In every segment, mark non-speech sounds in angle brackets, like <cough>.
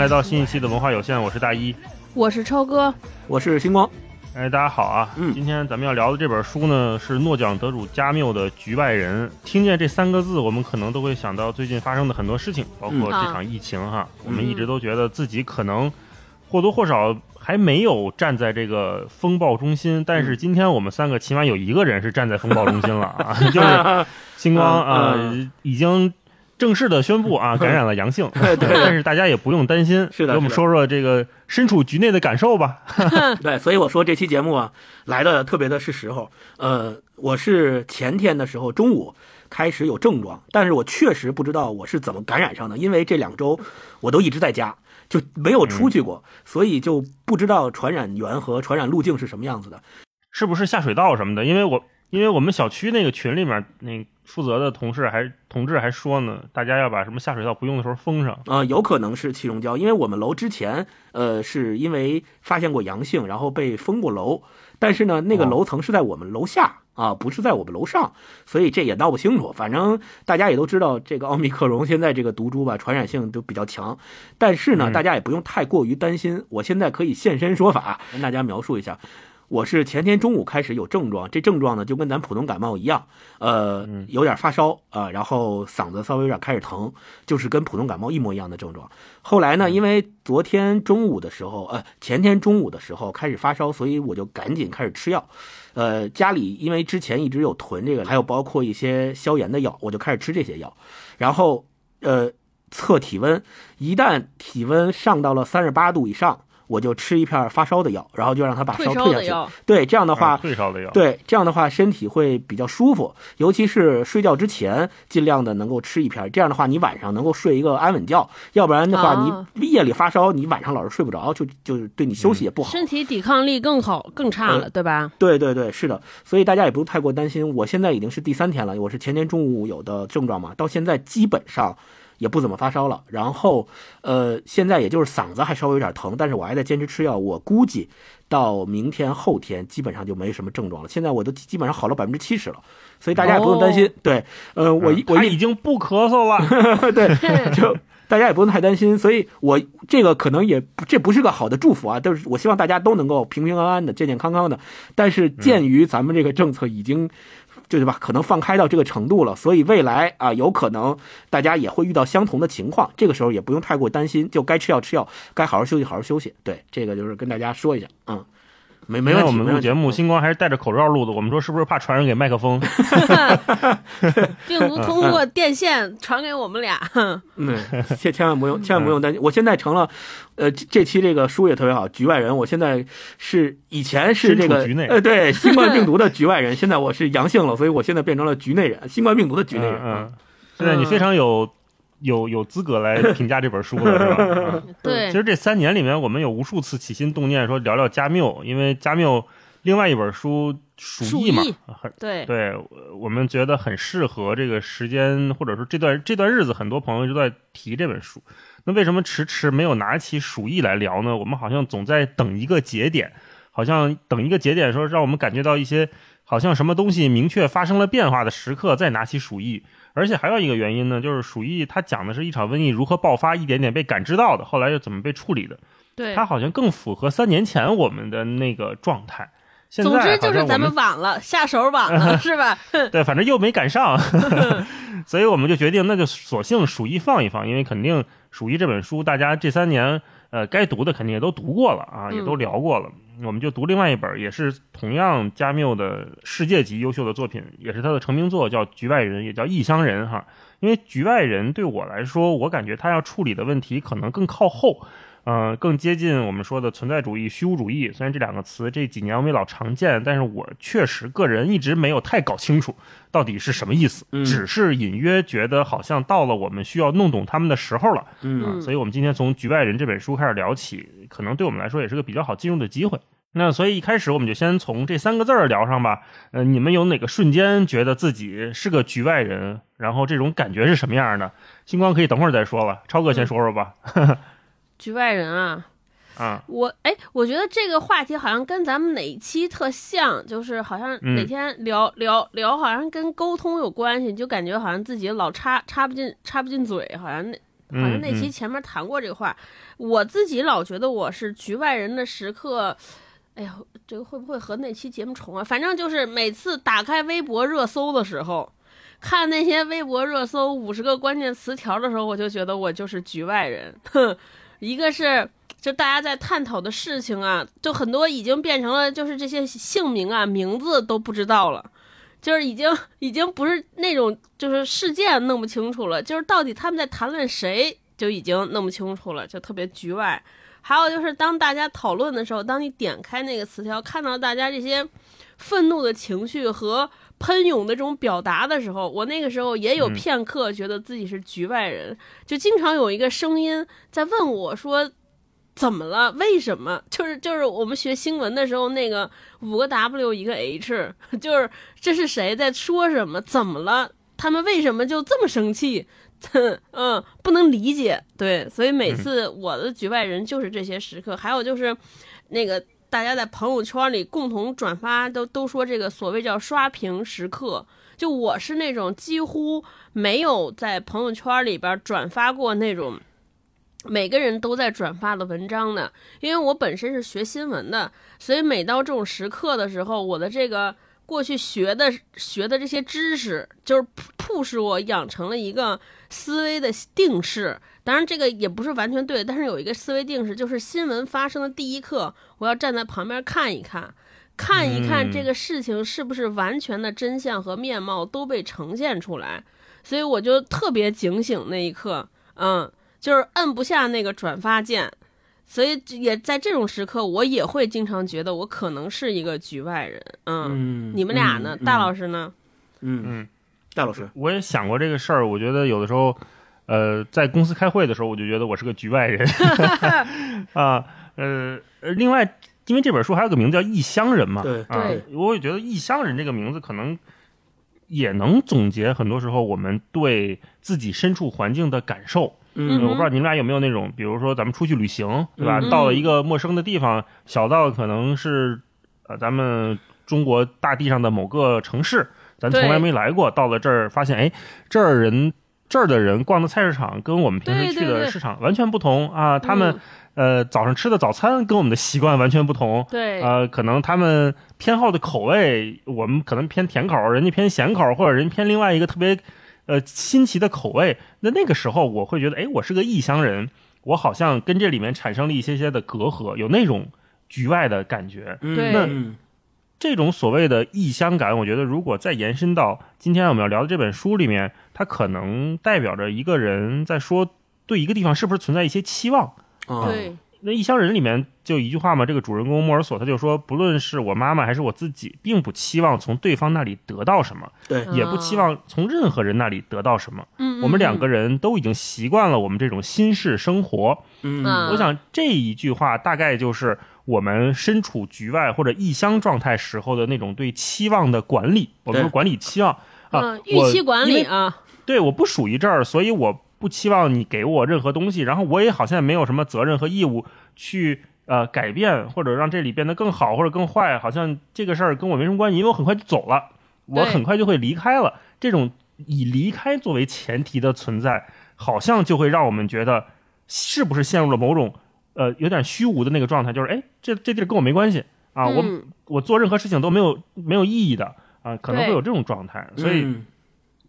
来到新一期的文化有限，我是大一，我是超哥，我是星光。哎，大家好啊！嗯今天咱们要聊的这本书呢，是诺奖得主加缪的《局外人》。听见这三个字，我们可能都会想到最近发生的很多事情，包括嗯这场疫情哈。我们一直都觉得自己可能或多或少还没有站在这个风暴中心，但是今天我们三个起码有一个人是站在风暴中心了啊，<laughs> 就是星光啊、嗯已经。正式的宣布啊，<laughs> 感染了阳性，对对但是大家也不用担心，是的是的给我们说说这个身处局内的感受吧。<laughs> 对，所以我说这期节目啊，来的特别的是时候。呃，我是前天的时候中午开始有症状，但是我确实不知道我是怎么感染上的，因为这两周我都一直在家，就没有出去过，所以就不知道传染源和传染路径是什么样子的。是不是下水道什么的？因为我因为我们小区那个群里面那负责的同事还同志还说呢，大家要把什么下水道不用的时候封上。呃，有可能是气溶胶，因为我们楼之前呃是因为发现过阳性，然后被封过楼，但是呢，那个哦楼层是在我们楼下啊，不是在我们楼上，所以这也闹不清楚。反正大家也都知道，这个奥密克戎现在这个毒株吧，传染性都比较强，但是呢，嗯大家也不用太过于担心。我现在可以现身说法，跟大家描述一下。我是前天中午开始有症状，这症状呢就跟咱普通感冒一样，呃，有点发烧啊、然后嗓子稍微有点开始疼，就是跟普通感冒一模一样的症状。后来呢，因为昨天中午的时候，呃，前天中午的时候开始发烧，所以我就赶紧开始吃药。呃，家里因为之前一直有囤这个，还有包括一些消炎的药，我就开始吃这些药。然后，呃，测体温，一旦体温上到了三十八度以上，我就吃一片发烧的药，然后就让他把烧退下去。烧的药，对，这样的话啊，退烧的药。对，这样的话身体会比较舒服，尤其是睡觉之前，尽量的能够吃一片。这样的话，你晚上能够睡一个安稳觉，要不然的话，啊你夜里发烧，你晚上老是睡不着，就就对你休息也不好。身体抵抗力更好更差了，对吧？对对对，是的，所以大家也不用太过担心。我现在已经是第三天了，我是前天中午有的症状嘛，到现在基本上也不怎么发烧了。然后，呃，现在也就是嗓子还稍微有点疼，但是我还在坚持吃药。我估计到明天后天基本上就没什么症状了。现在我都基本上好了百分之七十了，所以大家也不用担心。对，呃，我我一已经不咳嗽了。<laughs> 对，<laughs> 就大家也不用太担心，所以我这个可能也这不是个好的祝福啊，但是我希望大家都能够平平安安的、健健康康的。但是鉴于咱们这个政策已经。对吧？可能放开到这个程度了，所以未来啊，有可能大家也会遇到相同的情况。这个时候也不用太过担心，就该吃药吃药，该好好休息好好休息。对，这个就是跟大家说一下，嗯，没没问题。我们录节目，星光还是戴着口罩录的。我们说是不是怕传染给麦克风？<laughs> 病毒通过电线传给我们俩，哼 <laughs> 嗯，千千万不用，千万不用担心。我现在成了，呃，这这期这个书也特别好，局外人。我现在是以前是这个局内呃，对新冠病毒的局外人，<laughs> 现在我是阳性了，所以我现在变成了局内人，新冠病毒的局内人。嗯嗯，现在你非常有有有资格来评价这本书了，是吧？<laughs> 嗯对其，实这三年里面，我们有无数次起心动念说聊聊加缪，因为加缪另外一本书《鼠疫》嘛，很对，对，我我们觉得很适合这个时间，或者说这段这段日子，很多朋友就在提这本书。那为什么迟迟没有拿起《鼠疫》来聊呢？我们好像总在等一个节点，好像等一个节点，说让我们感觉到一些好像什么东西明确发生了变化的时刻，再拿起《鼠疫》。而且还有一个原因呢，就是《鼠疫》它讲的是一场瘟疫如何爆发，一点点被感知到的，后来又怎么被处理的。对它，好像更符合三年前我们的那个状态。现在总之就是咱们晚了，下手晚了，<laughs> 是吧？<laughs> 对，反正又没赶上，<laughs> 所以我们就决定，那就索性鼠疫放一放，因为肯定鼠疫这本书，大家这三年呃该读的肯定也都读过了啊，也都聊过了。我们就读另外一本，也是同样加缪的世界级优秀的作品，也是他的成名作，叫《局外人》，也叫《异乡人》哈。因为《局外人》对我来说，我感觉他要处理的问题可能更靠后。嗯、更接近我们说的存在主义、虚无主义。虽然这两个词这几年我们也老常见，但是我确实个人一直没有太搞清楚到底是什么意思，嗯只是隐约觉得好像到了我们需要弄懂他们的时候了。嗯嗯所以我们今天从《局外人》这本书开始聊起，可能对我们来说也是个比较好进入的机会。那所以一开始我们就先从这三个字儿聊上吧。呃，你们有哪个瞬间觉得自己是个局外人？然后这种感觉是什么样的？星光可以等会儿再说了，超哥先说说吧。<laughs> 局外人啊，啊，我哎，我觉得这个话题好像跟咱们哪一期特像，就是好像嗯哪天聊、聊聊，好像跟沟通有关系，就感觉好像自己老插插不进插不进嘴，好像那好像那期嗯前面谈过这个话。我自己老觉得我是局外人的时刻。哎呀，这个会不会和那期节目重啊？反正就是每次打开微博热搜的时候，看那些微博热搜五十个关键词条的时候，我就觉得我就是局外人。哼，一个是就大家在探讨的事情啊，就很多已经变成了就是这些姓名啊、名字都不知道了。就是已经已经不是那种就是事件弄不清楚了，就是到底他们在谈论谁就已经弄不清楚了，就特别局外。还有就是当大家讨论的时候，当你点开那个词条，看到大家这些愤怒的情绪和喷涌的这种表达的时候，我那个时候也有嗯片刻觉得自己是局外人，就经常有一个声音在问我说。怎么了？为什么？就是就是我们学新闻的时候，那个五个 W 一个 H，<laughs> 就是这是谁在说什么？怎么了？他们为什么就这么生气？<laughs> 嗯，不能理解。对，所以每次我的局外人就是这些时刻，还有就是那个大家在朋友圈里共同转发，都都说这个所谓叫刷屏时刻。就我是那种几乎没有在朋友圈里边转发过那种。每个人都在转发的文章的，因为我本身是学新闻的，所以每到这种时刻的时候，我的这个过去学的学的这些知识，就是促使我养成了一个思维的定式。当然，这个也不是完全对，但是有一个思维定式，就是新闻发生的第一刻，我要站在旁边看一看，看一看这个事情是不是完全的真相和面貌都被呈现出来。所以我就特别警醒那一刻，嗯。就是摁不下那个转发键，所以也在这种时刻，我也会经常觉得我可能是一个局外人。嗯，你们俩呢？嗯、大老师呢？嗯嗯，大老师，我也想过这个事儿。我觉得有的时候，呃，在公司开会的时候，我就觉得我是个局外人 <laughs> 啊。呃，另外，因为这本书还有个名字叫《异乡人》嘛，对，啊，我也觉得“异乡人”这个名字可能也能总结很多时候我们对自己身处环境的感受。嗯，我不知道你们俩有没有那种，比如说咱们出去旅行，对吧？嗯、到了一个陌生的地方，小到可能是呃咱们中国大地上的某个城市，咱从来没来过，到了这儿发现，哎，这儿人这儿的人逛的菜市场跟我们平时去的市场完全不同啊，他们、嗯、呃早上吃的早餐跟我们的习惯完全不同，对，呃，可能他们偏好的口味，我们可能偏甜口，人家偏咸口，或者人偏另外一个特别。呃，新奇的口味，那那个时候我会觉得，哎，我是个异乡人，我好像跟这里面产生了一些些的隔阂，有那种局外的感觉。嗯，那这种所谓的异乡感，我觉得如果再延伸到今天我们要聊的这本书里面，它可能代表着一个人在说对一个地方是不是存在一些期望。哦、对。那《异乡人》里面就一句话嘛，这个主人公莫尔索他就说，不论是我妈妈还是我自己，并不期望从对方那里得到什么，对，也不期望从任何人那里得到什么。嗯，我们两个人都已经习惯了我们这种新式生活。嗯，嗯我想这一句话大概就是我们身处局外或者异乡状态时候的那种对期望的管理。我们说管理期望啊，嗯，预期管理啊，对，我不属于这儿，所以我不期望你给我任何东西，然后我也好像没有什么责任和义务去。呃，改变或者让这里变得更好或者更坏，好像这个事儿跟我没什么关系，因为我很快就走了，我很快就会离开了。这种以离开作为前提的存在，好像就会让我们觉得是不是陷入了某种呃有点虚无的那个状态，就是哎，这这地儿跟我没关系啊，嗯、我我做任何事情都没有没有意义的啊，可能会有这种状态。所以，嗯、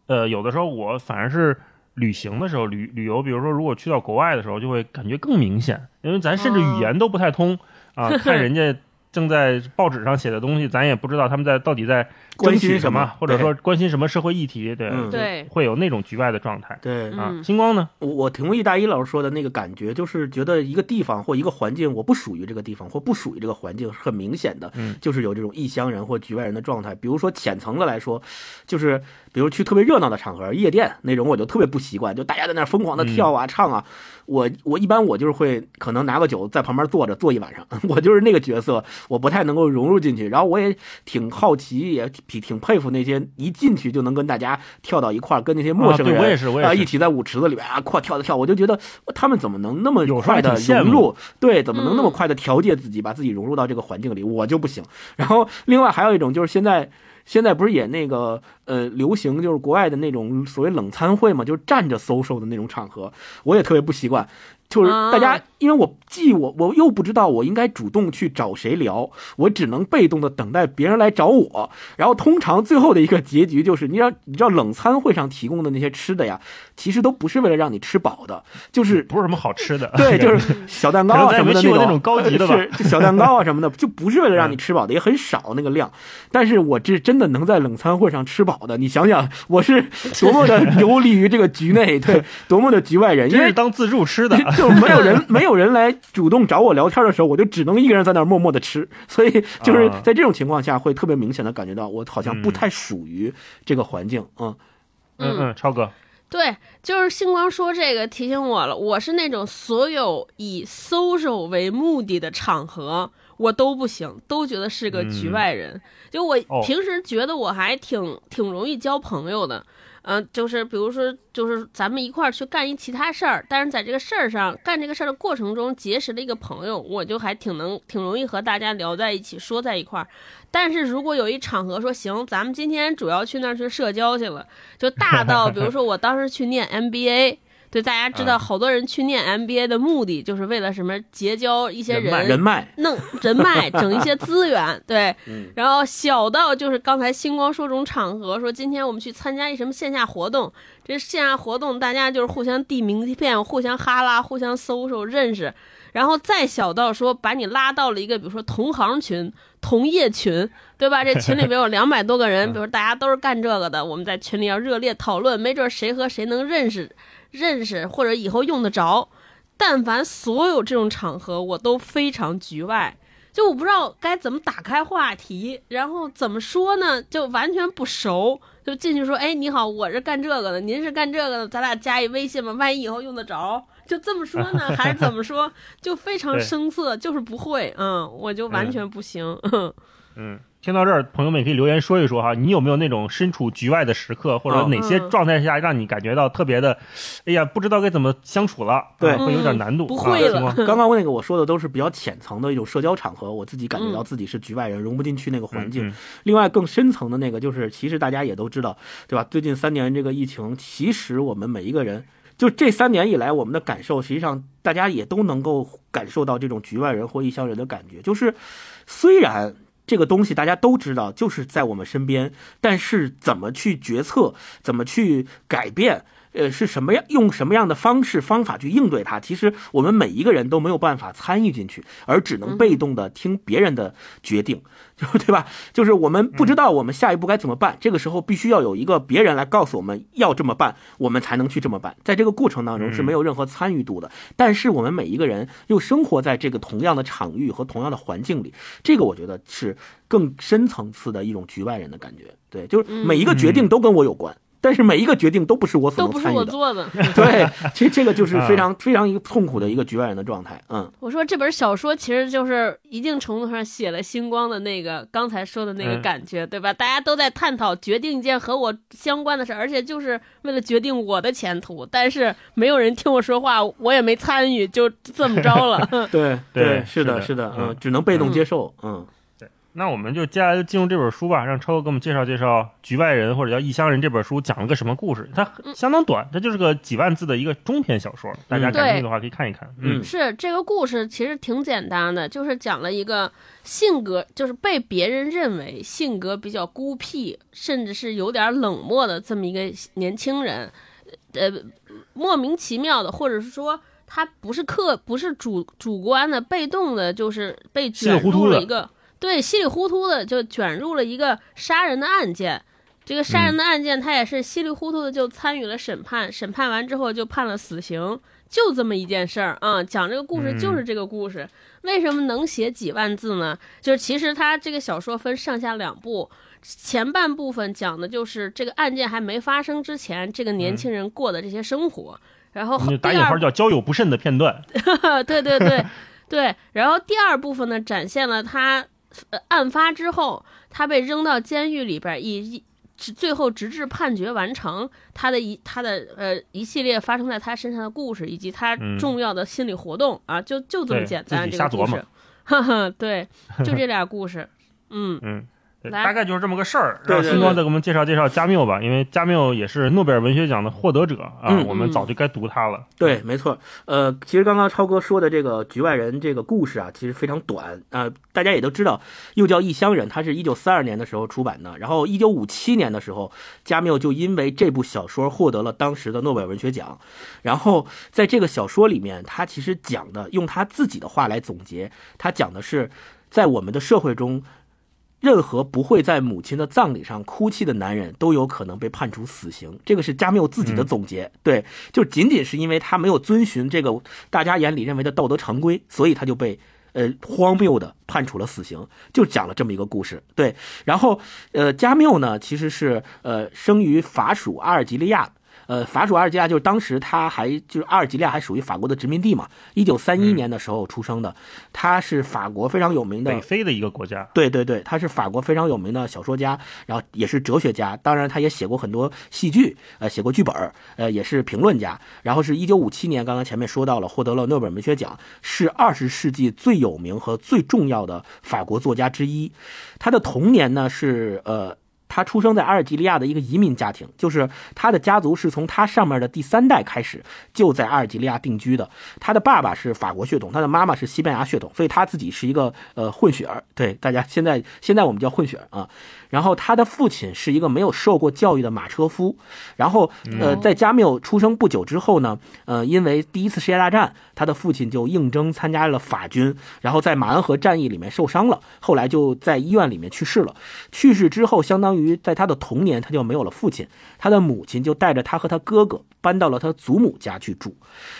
呃，有的时候我反而是。旅行的时候，旅旅游，比如说，如果去到国外的时候，就会感觉更明显，因为咱甚至语言都不太通、哦、啊。<laughs> 看人家正在报纸上写的东西，咱也不知道他们在到底在争取什么，或者说关心什么社会议题，对、嗯、对，会有那种局外的状态。对啊，嗯、星光呢？我我同意大一老师说的那个感觉，就是觉得一个地方或一个环境，我不属于这个地方或不属于这个环境，是很明显的，嗯，就是有这种异乡人或局外人的状态。比如说浅层的来说，就是。比如去特别热闹的场合，夜店那种，我就特别不习惯，就大家在那疯狂的跳啊、嗯、唱啊。我我一般我就是会可能拿个酒在旁边坐着坐一晚上，<laughs> 我就是那个角色，我不太能够融入进去。然后我也挺好奇，也挺挺佩服那些一进去就能跟大家跳到一块儿，跟那些陌生人啊，我也是，我也是啊一起在舞池子里边啊快跳的跳，我就觉得他们怎么能那么快的融入？对，怎么能那么嗯快的调节自己，把自己融入到这个环境里？我就不行。然后另外还有一种就是现在。现在不是也那个呃流行就是国外的那种所谓冷餐会嘛，就是站着 social 的那种场合，我也特别不习惯。就是大家，因为我既我我又不知道我应该主动去找谁聊，我只能被动的等待别人来找我。然后通常最后的一个结局就是，你知道你知道冷餐会上提供的那些吃的呀，其实都不是为了让你吃饱的，就是不是什么好吃的。<laughs> 对，就是小蛋糕啊什么的那种高级的吧，是小蛋糕啊什么的，<laughs> 就不是为了让你吃饱的，也很少那个量。但是我这真的能在冷餐会上吃饱的，你想想我是多么的 <laughs> 游离于这个局内，对，多么的局外人，因为当自助吃的，就没有人 <laughs> 没。有人来主动找我聊天的时候，我就只能一个人在那儿默默的吃。所以就是在这种情况下，会特别明显的感觉到我好像不太属于这个环境。嗯嗯嗯，超哥，对，就是星光说这个提醒我了。我是那种所有以 social 为目的的场合，我都不行，都觉得是个局外人。就我平时觉得我还挺挺容易交朋友的。嗯，就是比如说，就是咱们一块儿去干一其他事儿，但是在这个事儿上干这个事儿的过程中结识了一个朋友，我就还挺能挺容易和大家聊在一起，说在一块儿。但是如果有一场合说行，咱们今天主要去那儿去社交去了，就大到比如说我当时去念 MBA。对，大家知道，好多人去念 MBA 的目的就是为了什么？结交一些人，人脉，弄人脉，<laughs> 整一些资源。对，然后小到就是刚才星光说这种场合，说今天我们去参加一什么线下活动，这线下活动大家就是互相递名片，互相哈拉，互相搜搜认识。然后再小到说把你拉到了一个比如说同行群、同业群，对吧？这群里边有 <laughs> 两百多个人，比如大家都是干这个的，我们在群里要热烈讨论，没准谁和谁能认识。认识或者以后用得着，但凡所有这种场合，我都非常局外。就我不知道该怎么打开话题，然后怎么说呢？就完全不熟，就进去说：“哎，你好，我是干这个的，您是干这个的，咱俩加一微信吧，万一以后用得着。”就这么说呢，<laughs> 还是怎么说？就非常生涩，就是不会。嗯，我就完全不行。嗯。<laughs> 听到这儿，朋友们也可以留言说一说哈，你有没有那种身处局外的时刻，或者哪些状态下让你感觉到特别的，哎呀，不知道该怎么相处了？对，会有点难度。不会了。<laughs> 刚刚那个我说的都是比较浅层的一种社交场合，我自己感觉到自己是局外人，融不进去那个环境。另外更深层的那个，就是其实大家也都知道，对吧？最近三年这个疫情，其实我们每一个人，就这三年以来，我们的感受，实际上大家也都能够感受到这种局外人或异乡人的感觉，就是虽然。这个东西大家都知道，就是在我们身边，但是怎么去决策，怎么去改变？呃，是什么样用什么样的方式方法去应对它？其实我们每一个人都没有办法参与进去，而只能被动的听别人的决定，就对吧？就是我们不知道我们下一步该怎么办，这个时候必须要有一个别人来告诉我们要这么办，我们才能去这么办。在这个过程当中是没有任何参与度的，但是我们每一个人又生活在这个同样的场域和同样的环境里，这个我觉得是更深层次的一种局外人的感觉。对，就是每一个决定都跟我有关。但是每一个决定都不是我所能参与的，都不是我做的。<laughs> 对，其实这个就是非常非常一个痛苦的一个局外人的状态。嗯，我说这本小说其实就是一定程度上写了星光的那个刚才说的那个感觉，对吧？大家都在探讨决定一件和我相关的事，而且就是为了决定我的前途，但是没有人听我说话，我也没参与，就这么着了。<laughs> 对对，是的，是的，嗯，只能被动接受，嗯。那我们就接下来就进入这本书吧，让超哥给我们介绍介绍《局外人》或者叫《异乡人》这本书讲了个什么故事。它相当短，它就是个几万字的一个中篇小说，大家感兴趣的话可以看一看。嗯，是这个故事其实挺简单的，就是讲了一个性格就是被别人认为性格比较孤僻，甚至是有点冷漠的这么一个年轻人，呃，莫名其妙的，或者是说他不是客不是主主观的，被动的，就是被卷入了一个。对，稀里糊涂的就卷入了一个杀人的案件，这个杀人的案件他也是稀里糊涂的就参与了审判，审判完之后就判了死刑，就这么一件事儿啊。讲这个故事就是这个故事，为什么能写几万字呢？就是其实他这个小说分上下两部，前半部分讲的就是这个案件还没发生之前，这个年轻人过的这些生活，然后打引号叫交友不慎的片段。<laughs> 对对对对，然后第二部分呢，展现了他。呃，案发之后，他被扔到监狱里边，以一最后直至判决完成，他的一他的呃一系列发生在他身上的故事，以及他重要的心理活动啊，就就这么简单这个故事，哈哈，对，就这俩故事，嗯大概就是这么个事儿。让新庄对再给我们介绍介绍加缪吧，因为加缪也是诺贝尔文学奖的获得者啊，嗯我们早就该读他了。对，没错。呃，其实刚刚超哥说的这个《局外人》这个故事啊，其实非常短啊、呃大家也都知道，又叫《异乡人》，它是一九四二年的时候出版的。然后一九五七年的时候，加缪就因为这部小说获得了当时的诺贝尔文学奖。然后在这个小说里面，他其实讲的，用他自己的话来总结，他讲的是在我们的社会中。任何不会在母亲的葬礼上哭泣的男人，都有可能被判处死刑。这个是加缪自己的总结。对，就仅仅是因为他没有遵循这个大家眼里认为的道德常规，所以他就被呃荒谬的判处了死刑。就讲了这么一个故事。对，然后呃，加缪呢其实是呃生于法属阿尔及利亚。呃，法属阿尔及利亚就是当时他还就是阿尔及利亚还属于法国的殖民地嘛。一九三一年的时候出生的，他是法国非常有名的北非的一个国家，对对对，他是法国非常有名的小说家，然后也是哲学家，当然他也写过很多戏剧，呃，写过剧本，呃，也是评论家。然后是一九五七年，刚刚前面说到了，获得了诺贝尔文学奖，是二十世纪最有名和最重要的法国作家之一。他的童年呢是呃。他出生在阿尔及利亚的一个移民家庭，就是他的家族是从他上面的第三代开始就在阿尔及利亚定居的。他的爸爸是法国血统，他的妈妈是西班牙血统，所以他自己是一个呃混血儿。对，大家现在现在我们叫混血儿啊。然后他的父亲是一个没有受过教育的马车夫。然后呃，在加缪出生不久之后呢，呃，因为第一次世界大战，他的父亲就应征参加了法军，然后在马恩河战役里面受伤了，后来就在医院里面去世了。去世之后，相当于在他的童年他就没有了父亲，他的母亲就带着他和他哥哥搬到了他祖母家去住。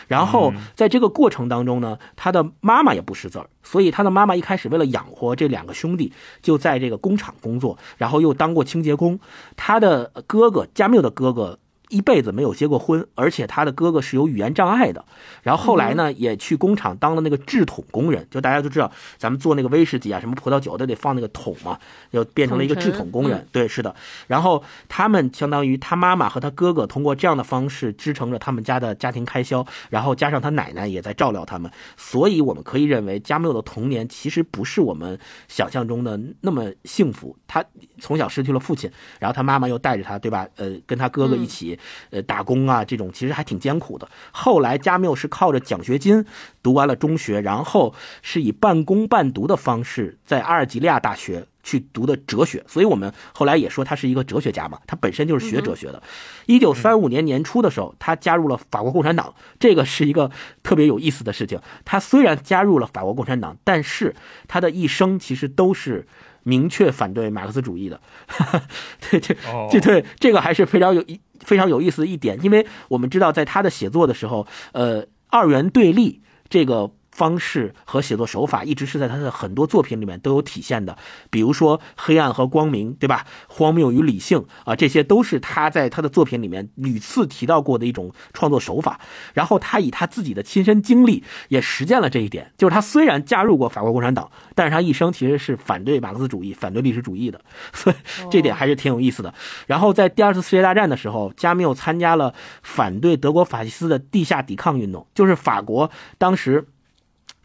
然后在这个过程当中呢，他的妈妈也不识字儿，所以他的妈妈一开始为了养活这两个兄弟，就在这个工厂工作，然后又当过清洁工。他的哥哥加缪的哥哥。一辈子没有结过婚，而且他的哥哥是有语言障碍的。然后后来呢，也去工厂当了那个制桶工人。就大家都知道，咱们做那个威士忌啊，什么葡萄酒都得放那个桶嘛，就变成了一个制桶工人。对，是的。然后他们相当于他妈妈和他哥哥通过这样的方式支撑着他们家的家庭开销，然后加上他奶奶也在照料他们，所以我们可以认为加缪的童年其实不是我们想象中的那么幸福。他从小失去了父亲，然后他妈妈又带着他，对吧？呃，跟他哥哥一起。呃，打工啊，这种其实还挺艰苦的。后来加缪是靠着奖学金读完了中学，然后是以半工半读的方式在阿尔及利亚大学去读的哲学，所以我们后来也说他是一个哲学家嘛，他本身就是学哲学的。一九三五年年初的时候，他加入了法国共产党，这个是一个特别有意思的事情。他虽然加入了法国共产党，但是他的一生其实都是。明确反对马克思主义的，<laughs> 对这这对这个还是非常有非常有意思的一点，因为我们知道在他的写作的时候，呃，二元对立这个。方式和写作手法一直是在他的很多作品里面都有体现的，比如说黑暗和光明，对吧？荒谬与理性啊，这些都是他在他的作品里面屡次提到过的一种创作手法。然后他以他自己的亲身经历也实践了这一点，就是他虽然加入过法国共产党，但是他一生其实是反对马克思主义、反对历史主义的，所 <laughs> 以这点还是挺有意思的。然后在第二次世界大战的时候，加缪参加了反对德国法西斯的地下抵抗运动，就是法国当时。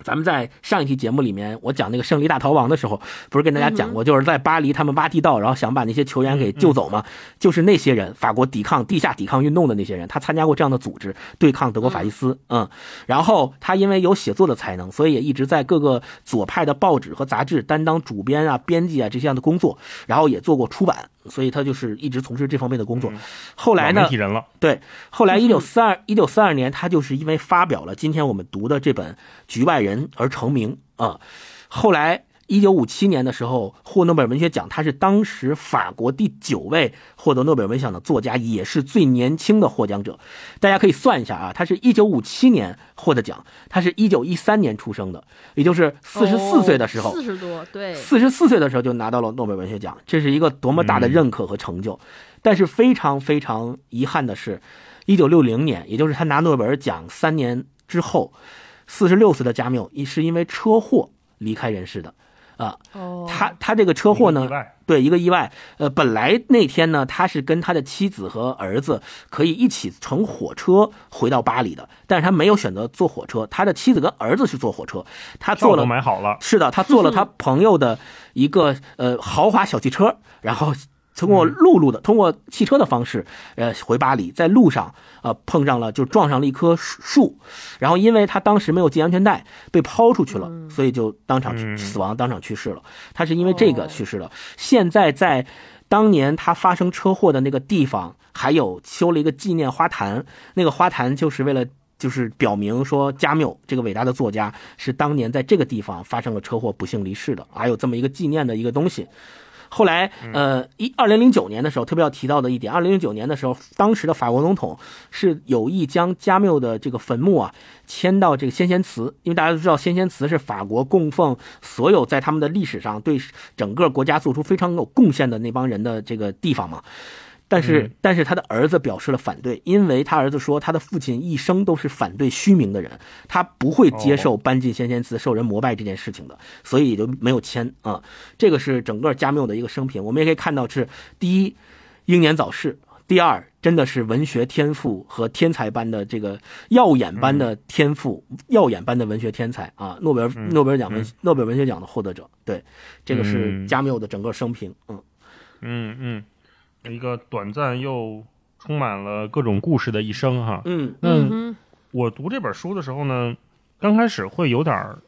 咱们在上一期节目里面，我讲那个胜利大逃亡的时候，不是跟大家讲过，就是在巴黎他们挖地道，然后想把那些球员给救走吗？就是那些人，法国抵抗地下抵抗运动的那些人，他参加过这样的组织，对抗德国法西斯。嗯，然后他因为有写作的才能，所以也一直在各个左派的报纸和杂志担当主编啊、编辑啊这些样的工作，然后也做过出版。所以他就是一直从事这方面的工作。后来呢？媒体人了。对，后来一九四二一九四二年，他就是因为发表了今天我们读的这本《局外人》而成名啊。后来一九五七年的时候获诺贝尔文学奖，他是当时法国第九位获得诺贝尔文学奖的作家，也是最年轻的获奖者。大家可以算一下啊，他是一九五七年获的奖，他是一九一三年出生的，也就是四十四岁的时候，四十多，对，四十四岁的时候就拿到了诺贝尔文学奖，这是一个多么大的认可和成就。但是非常非常遗憾的是，一九六零年，也就是他拿诺贝尔奖三年之后，四十六岁的加缪是因为车祸离开人世的。啊，他他这个车祸呢对一个意外，呃，本来那天呢，他是跟他的妻子和儿子可以一起乘火车回到巴黎的，但是他没有选择坐火车，他的妻子跟儿子是坐火车，他坐了买好了，是的，他坐了他朋友的一个呃豪华小汽车，然后通过陆路的、通过汽车的方式，呃回巴黎，在路上呃碰上了就撞上了一棵树树，然后因为他当时没有系安全带，被抛出去了，所以就当场死亡，当场去世了。他是因为这个哦去世了。现在在当年他发生车祸的那个地方，还有修了一个纪念花坛，那个花坛就是为了。就是表明说，加缪这个伟大的作家是当年在这个地方发生了车祸，不幸离世的，还有这么一个纪念的一个东西。后来，呃，一二零零九年的时候，特别要提到的一点，二零零九年的时候，当时的法国总统是有意将加缪的这个坟墓啊迁到这个先贤祠，因为大家都知道先贤祠是法国供奉所有在他们的历史上对整个国家做出非常有贡献的那帮人的这个地方嘛。但是嗯，但是他的儿子表示了反对，因为他儿子说他的父亲一生都是反对虚名的人，他不会接受搬进先贤祠受人膜拜这件事情的，所以也就没有签啊。这个是整个加缪的一个生平，我们也可以看到是第一，英年早逝。第二，真的是文学天赋和天才般的这个耀眼般的天赋，耀眼般的文学天才啊！诺贝尔诺贝尔奖文诺贝尔文学奖的获得者，对，这个是嗯加缪的整个生平，嗯嗯嗯，一个短暂又充满了各种故事的一生哈。嗯那，我读这本书的时候呢，刚开始会有点儿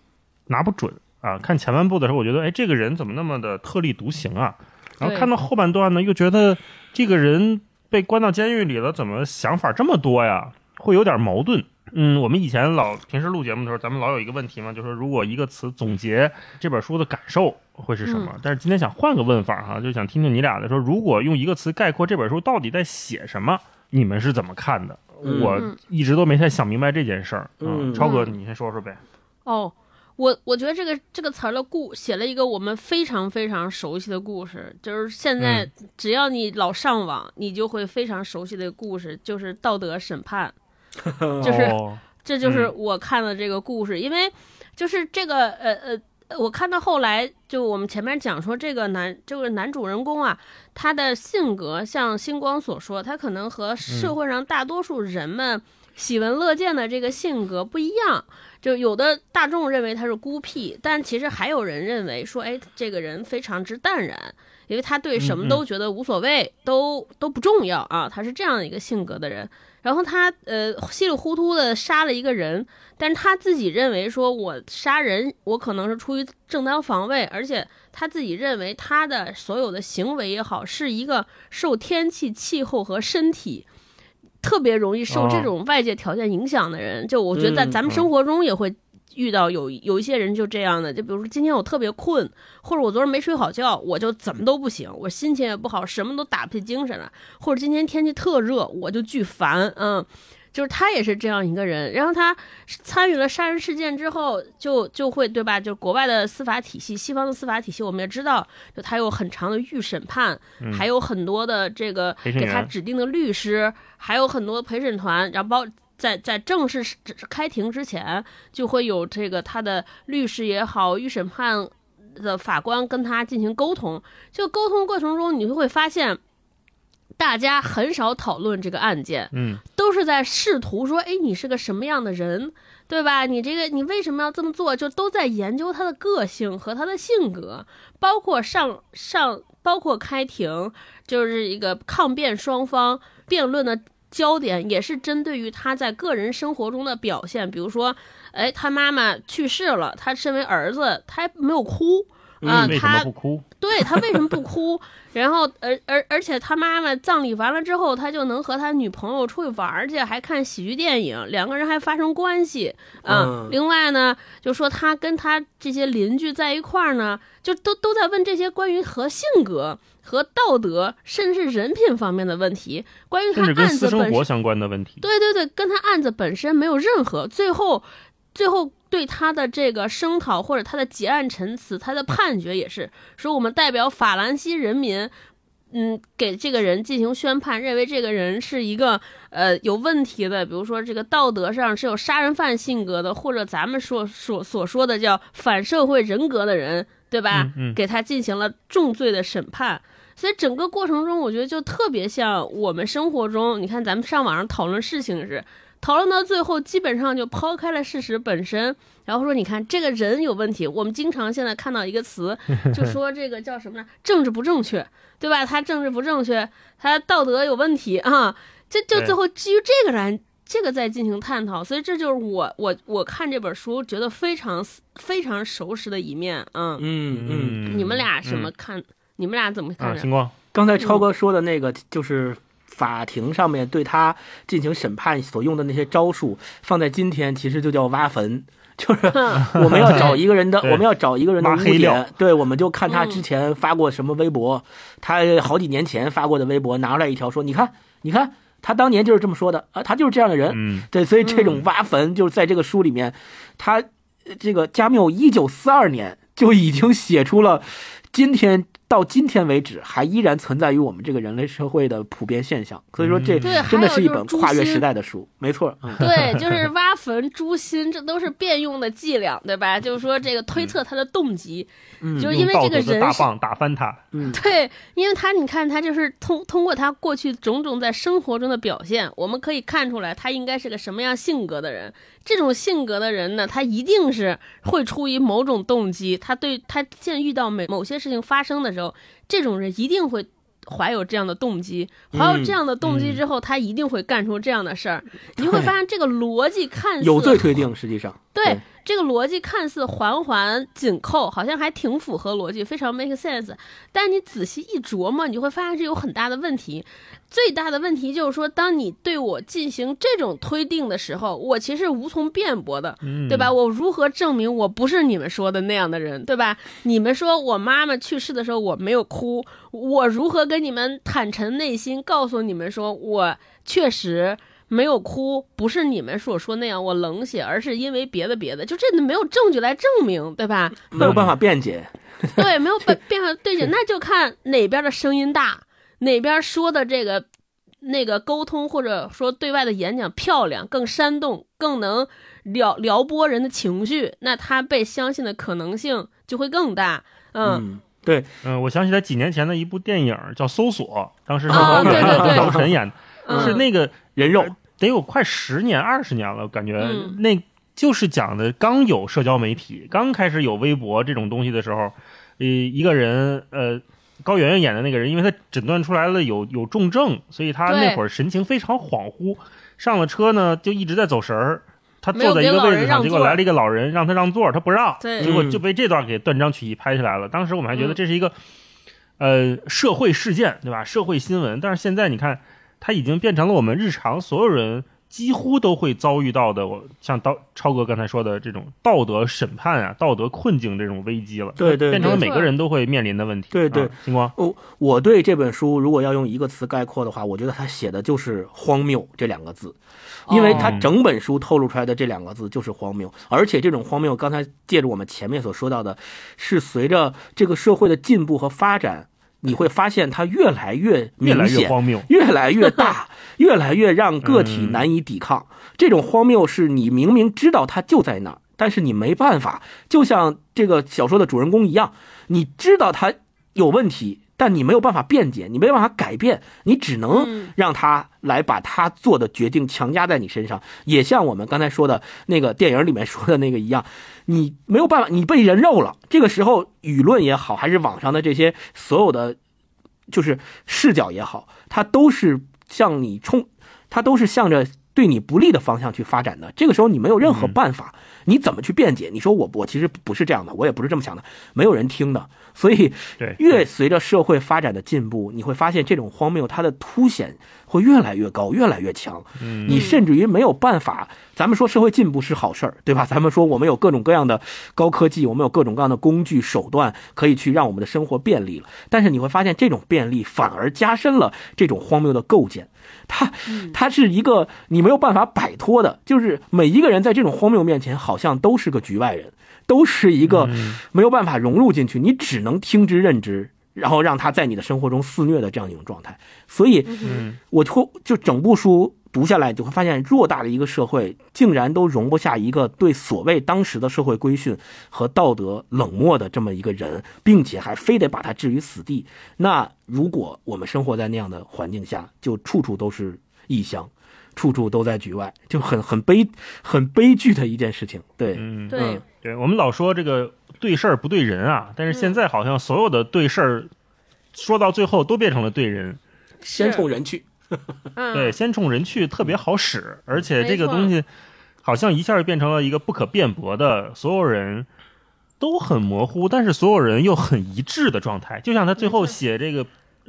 拿不准啊。看前半部的时候，我觉得，哎，这个人怎么那么的特立独行啊？然后看到后半段呢，又觉得这个人被关到监狱里了，怎么想法这么多呀？会有点矛盾。嗯，我们以前老平时录节目的时候，咱们老有一个问题嘛，就是如果一个词总结这本书的感受会是什么？但是今天想换个问法哈，就想听听你俩的说，如果用一个词概括这本书到底在写什么，你们是怎么看的？嗯我一直都没太想明白这件事儿。嗯超哥，你先说说呗。哦，我我觉得这个这个词儿的故写了一个我们非常非常熟悉的故事，就是现在只要你老上网，你就会非常熟悉的故事，就是道德审判。<laughs> 就是哦 <laughs> 这就是嗯我看的这个故事，因为就是这个呃呃，我看到后来就我们前面讲说这个男这个男主人公啊，他的性格像星光所说，他可能和社会上大多数人们喜闻乐见的这个性格不一样。就有的大众认为他是孤僻，但其实还有人认为说，哎，这个人非常之淡然，因为他对什么都觉得无所谓，都都不重要啊，他是这样的一个性格的人。然后他呃稀里糊涂的杀了一个人，但是他自己认为说，我杀人我可能是出于正当防卫，而且他自己认为他的所有的行为也好，是一个受天气、气候和身体 <laughs> 特别容易受这哦种外界条件影响的人。就我觉得在嗯咱们生活中也会遇到有有一些人就这样的，就比如说今天我特别困，或者我昨儿没睡好觉，我就怎么都不行，我心情也不好，什么都打不起精神来，或者今天天气特热，我就巨烦，嗯。就是他也是这样一个人，然后他参与了杀人事件之后，就就会对吧？就国外的司法体系，西方的司法体系，我们也知道，就他有很长的预审判，还有很多的这个给他指定的律师，还有很多陪审团，然后包在在正式开庭之前，就会有这个他的律师也好，预审判的法官跟他进行沟通。就沟通过程中，你就会发现，大家很少讨论这个案件，嗯都是在试图说，哎，你是个什么样的人，对吧？你这个你为什么要这么做？就都在研究他的个性和他的性格，包括上上，包括开庭，就是一个抗辩双方辩论的焦点，也是针对于他在个人生活中的表现。比如说，哎，他妈妈去世了，他身为儿子，他还没有哭。啊、他不哭？对他为什么不哭？<laughs> 然后，而而而且他妈妈葬礼完了之后，他就能和他女朋友出去玩儿去，还看喜剧电影，两个人还发生关系。啊嗯另外呢，就说他跟他这些邻居在一块儿呢，就都都在问这些关于和性格、和道德，甚至人品方面的问题，关于他案子本身。私生活相关的问题。对对对，跟他案子本身没有任何，最后，最后对他的这个声讨或者他的结案陈词，他的判决也是说我们代表法兰西人民，嗯，给这个人进行宣判，认为这个人是一个呃有问题的，比如说这个道德上是有杀人犯性格的，或者咱们说所所说的叫反社会人格的人，对吧？嗯嗯给他进行了重罪的审判。所以整个过程中，我觉得就特别像我们生活中，你看咱们上网上讨论事情时，讨论到最后，基本上就抛开了事实本身，然后说你看这个人有问题。我们经常现在看到一个词，就说这个叫什么呢？政治不正确，对吧？他政治不正确，他道德有问题啊。这就最后基于这个来这个在进行探讨，所以这就是我我我看这本书觉得非常非常熟识的一面。啊，嗯嗯。你们俩什么看？你们俩怎么看啊？着？星光，刚才超哥说的那个，就是法庭上面对他进行审判所用的那些招数，放在今天其实就叫挖坟。就是我们要找一个人的，我们要找一个人的 <laughs> 黑点，对，我们就看他之前发过什么微博，他好几年前发过的微博，拿出来一条说，你看，你看，他当年就是这么说的啊，他就是这样的人，嗯，对，所以这种挖坟就是在这个书里面，他呃这个加缪一九四二年就已经写出了，今天到今天为止还依然存在于我们这个人类社会的普遍现象。所以说这嗯对真的是一本跨越时代的书，没错。嗯对，<laughs> 就是挖坟、诛心，这都是变用的伎俩，对吧？就是说这个推测他的动机，嗯就是因为这个人打翻他，嗯对，因为他你看他就是通通过他过去种种在生活中的表现，我们可以看出来他应该是个什么样性格的人。这种性格的人呢，他一定是会出于某种动机，他对他现遇到某某些事情发生的时候，这种人一定会。怀有这样的动机，怀有这样的动机之后，他一定会干出这样的事儿。你会发现这个逻辑看似有罪推定，实际上对这个逻辑看似环环紧扣，好像还挺符合逻辑，非常 make sense。但你仔细一琢磨，你就会发现是有很大的问题。最大的问题就是说，当你对我进行这种推定的时候，我其实无从辩驳的，嗯对吧？我如何证明我不是你们说的那样的人，对吧？你们说我妈妈去世的时候我没有哭，我如何跟你们坦诚内心，告诉你们说我确实。没有哭，不是你们所说那样我冷血，而是因为别的别的，就这没有证据来证明，对吧？没有办法辩解。<laughs> 对，没有变变化对解，<laughs> 那就看哪边的声音大，哪边说的这个那个沟通或者说对外的演讲漂亮，更煽动，更能撩撩拨人的情绪，那他被相信的可能性就会更大。嗯，嗯，对，嗯，我想起来几年前的一部电影叫《搜索》，当时是啊高圆圆和对对对姚晨演的，嗯是那个人肉，得有快十年、二十年了，感觉、嗯那就是讲的刚有社交媒体，刚开始有微博这种东西的时候，呃，一个人，呃，高圆圆演的那个人，因为他诊断出来了有有重症，所以他那会儿神情非常恍惚，上了车呢就一直在走神儿。他坐在一个位置上，结果来了一个老人，让他让座，他不让，结果嗯就被这段给断章取义拍下来了。当时我们还觉得嗯这是一个、呃社会事件，对吧？社会新闻，但是现在你看，它已经变成了我们日常所有人几乎都会遭遇到的，我像刀超哥刚才说的这种道德审判啊、道德困境这种危机了，对对变成了每个人都会面临的问题。对对。啊。星光，我，我对这本书如果要用一个词概括的话，我觉得他写的就是荒谬这两个字，因为他哦整本书透露出来的这两个字就是荒谬，而且这种荒谬，刚才借着我们前面所说到的，是随着这个社会的进步和发展，你会发现它越来越越来明显，越荒谬。越来越大，<laughs> 越来越让个体难以抵抗。这种荒谬是你明明知道它就在那儿，但是你没办法，就像这个小说的主人公一样，你知道他有问题，但你没有办法辩解，你没办法改变，你只能嗯让他来把他做的决定强加在你身上。也像我们刚才说的那个电影里面说的那个一样，你没有办法，你被人肉了。这个时候，舆论也好，还是网上的这些所有的就是视角也好，它都是向你冲，它都是向着对你不利的方向去发展的。这个时候你没有任何办法，你怎么去辩解？你说我我其实不是这样的，我也不是这么想的，没有人听的。所以对，越随着社会发展的进步，你会发现这种荒谬它的凸显会越来越高，越来越强。嗯你甚至于没有办法。咱们说社会进步是好事儿，对吧？咱们说我们有各种各样的高科技，我们有各种各样的工具手段，可以去让我们的生活便利了。但是你会发现，这种便利反而加深了这种荒谬的构建。它，它是一个你没有办法摆脱的，就是每一个人在这种荒谬面前，好像都是个局外人，都是一个没有办法融入进去，你只能听之任之。然后让他在你的生活中肆虐的这样一种状态，所以嗯我就就整部书读读下来，就会发现偌大的一个社会，竟然都容不下一个对所谓当时的社会规训和道德冷漠的这么一个人，并且还非得把他置于死地。那如果我们生活在那样的环境下，就处处都是异乡，处处都在局外，就很很悲很悲剧的一件事情。对，嗯，对嗯，对，我们老说这个对事儿不对人啊，但是现在好像所有的对事儿，说到最后都变成了对人。先冲人去。<laughs> 嗯对，先冲人去特别好使，而且这个东西好像一下就变成了一个不可辩驳的，所有人都很模糊，但是所有人又很一致的状态。就像他最后写这个，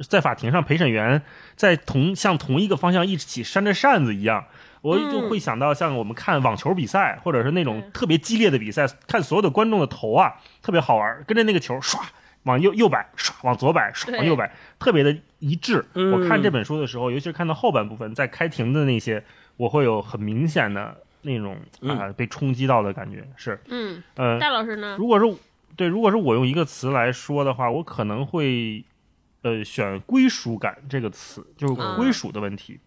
在法庭上陪审员在同向同一个方向一起扇着扇子一样。我就会想到，像我们看网球比赛，或者是那种特别激烈的比赛，看所有的观众的头啊，特别好玩，跟着那个球唰往右右摆，唰往左摆，唰往右摆，特别的一致。嗯我看这本书的时候，尤其是看到后半部分，在开庭的那些，我会有很明显的那种啊、被冲击到的感觉。是，嗯，呃，戴老师呢？如果是对，如果是我用一个词来说的话，我可能会呃选归属感这个词，就是嗯归属的问题。